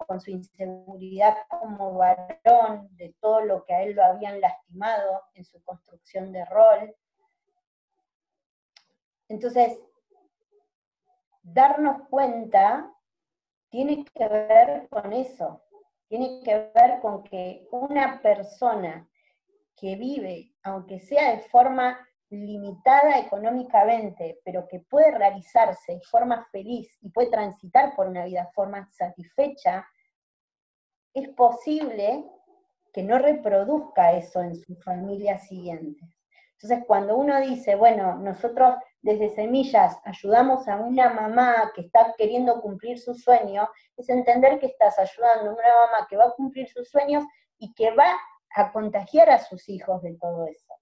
con su inseguridad como varón, de todo lo que a él lo habían lastimado en su construcción de rol. Entonces, darnos cuenta tiene que ver con eso, tiene que ver con que una persona que vive, aunque sea de forma limitada económicamente, pero que puede realizarse de forma feliz y puede transitar por una vida de forma satisfecha, es posible que no reproduzca eso en su familia siguiente. Entonces, cuando uno dice, bueno, nosotros desde Semillas ayudamos a una mamá que está queriendo cumplir su sueño, es entender que estás ayudando a una mamá que va a cumplir sus sueños y que va a contagiar a sus hijos de todo eso.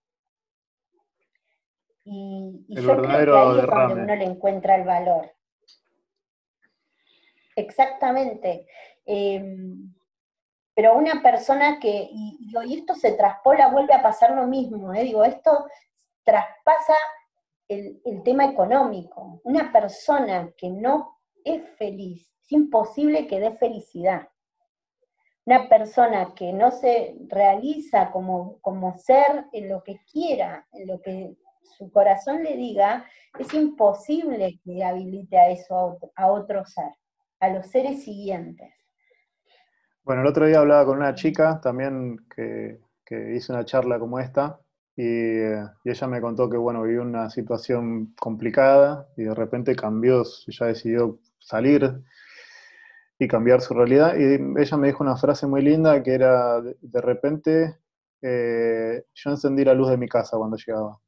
Y, yo creo que ahí es donde uno le encuentra el valor. Exactamente. Em, pero una persona que, y, y, esto se traspola, vuelve a pasar lo mismo, ¿eh? digo, esto traspasa el, el, tema económico. Una persona que no es feliz, es imposible que dé felicidad. Una persona que no se realiza como, como ser en lo que quiera, en lo que su corazón le diga, es imposible que habilite a eso a otro, a ser, a los seres siguientes. Bueno, el otro día hablaba con una chica también que, hizo una charla como esta y, ella me contó que, bueno, vivió una situación complicada y de repente cambió, ya decidió salir y cambiar su realidad. Y ella me dijo una frase muy linda que era, de, repente, eh, yo encendí la luz de mi casa cuando llegaba.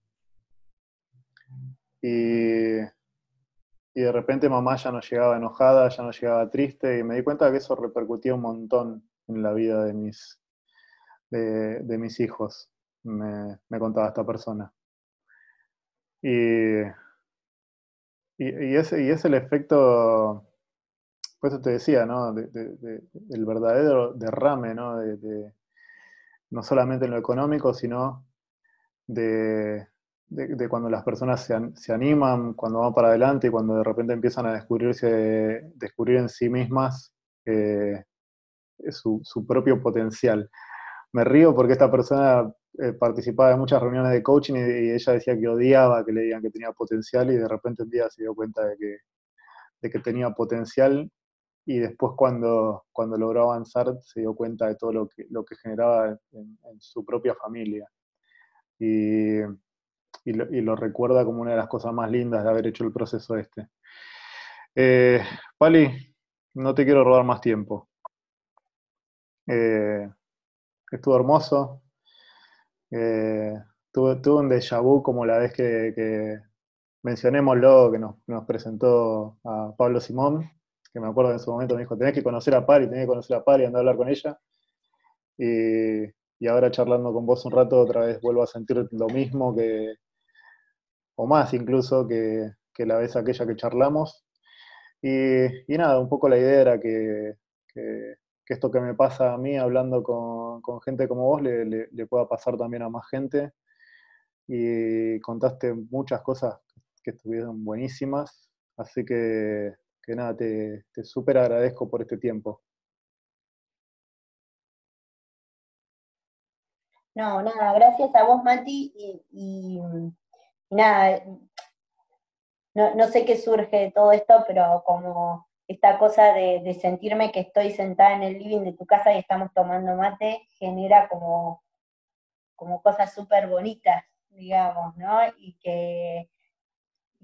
Y y de repente mamá ya no llegaba enojada, ya no llegaba triste, y me di cuenta que eso repercutía un montón en la vida de mis, de, mis hijos, me, contaba esta persona. Y, y, ese, y es el efecto, eso te decía, ¿no? De, el verdadero derrame, ¿no? no solamente en lo económico, sino de, de, cuando las personas se, animan, cuando van para adelante y cuando de repente empiezan a descubrirse, descubrir en sí mismas eh, su, propio potencial. Me río porque esta persona eh, participaba en muchas reuniones de coaching y, ella decía que odiaba que le digan que tenía potencial y de repente un día se dio cuenta de que, de que tenía potencial y después cuando, cuando logró avanzar se dio cuenta de todo lo que, lo que generaba en, su propia familia. Y, y, lo, recuerda como una de las cosas más lindas de haber hecho el proceso este. Eh, Pali, no te quiero robar más tiempo. Eh, estuvo hermoso. Eh, tuve, un déjà vu como la vez que, que mencionémoslo, que nos, presentó a Pablo Simón, que me acuerdo en su momento me dijo, tenés que conocer a Pari, tenés que conocer a Pari, andar a hablar con ella. Y, y, ahora charlando con vos un rato, otra vez vuelvo a sentir lo mismo que, o más incluso, que, la vez aquella que charlamos. Y, nada, un poco la idea era que, que, esto que me pasa a mí hablando con, gente como vos le, le, pueda pasar también a más gente. Y contaste muchas cosas que estuvieron buenísimas, así que, que nada, te, te súper agradezco por este tiempo. No, nada, gracias a vos, Mati, y, nada, no, sé qué surge de todo esto, pero como esta cosa de, sentirme que estoy sentada en el living de tu casa y estamos tomando mate, genera como, como cosas súper bonitas, digamos, ¿no? Y que,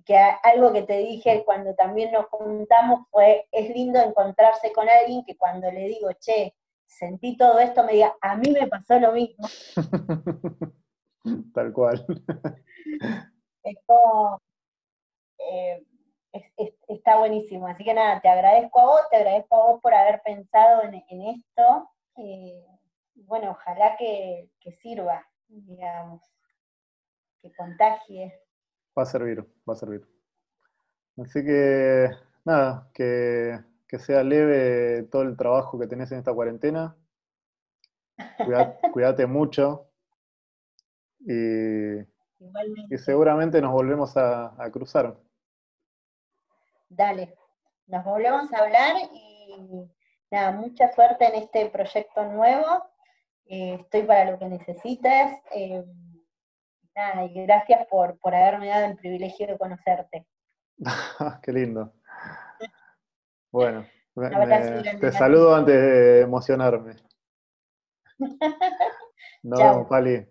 que algo que te dije cuando también nos juntamos fue, es lindo encontrarse con alguien que cuando le digo, che, sentí todo esto, me diga, a mí me pasó lo mismo. Tal cual. Es como, eh, está buenísimo. Así que nada, te agradezco a vos, te agradezco a vos por haber pensado en, esto. Eh, bueno, ojalá que, sirva, digamos, que contagie. Va a servir, va a servir. Así que nada, que, sea leve todo el trabajo que tenés en esta cuarentena. Cuídate, mucho. Y, y, seguramente nos volvemos a cruzar. Dale, nos volvemos a hablar y nada, mucha suerte en este proyecto nuevo. Eh, estoy para lo que necesites. Eh, nada, y gracias por, por haberme dado el privilegio de conocerte. Qué lindo. Bueno, te saludo antes de emocionarme. Nos vemos, Pali.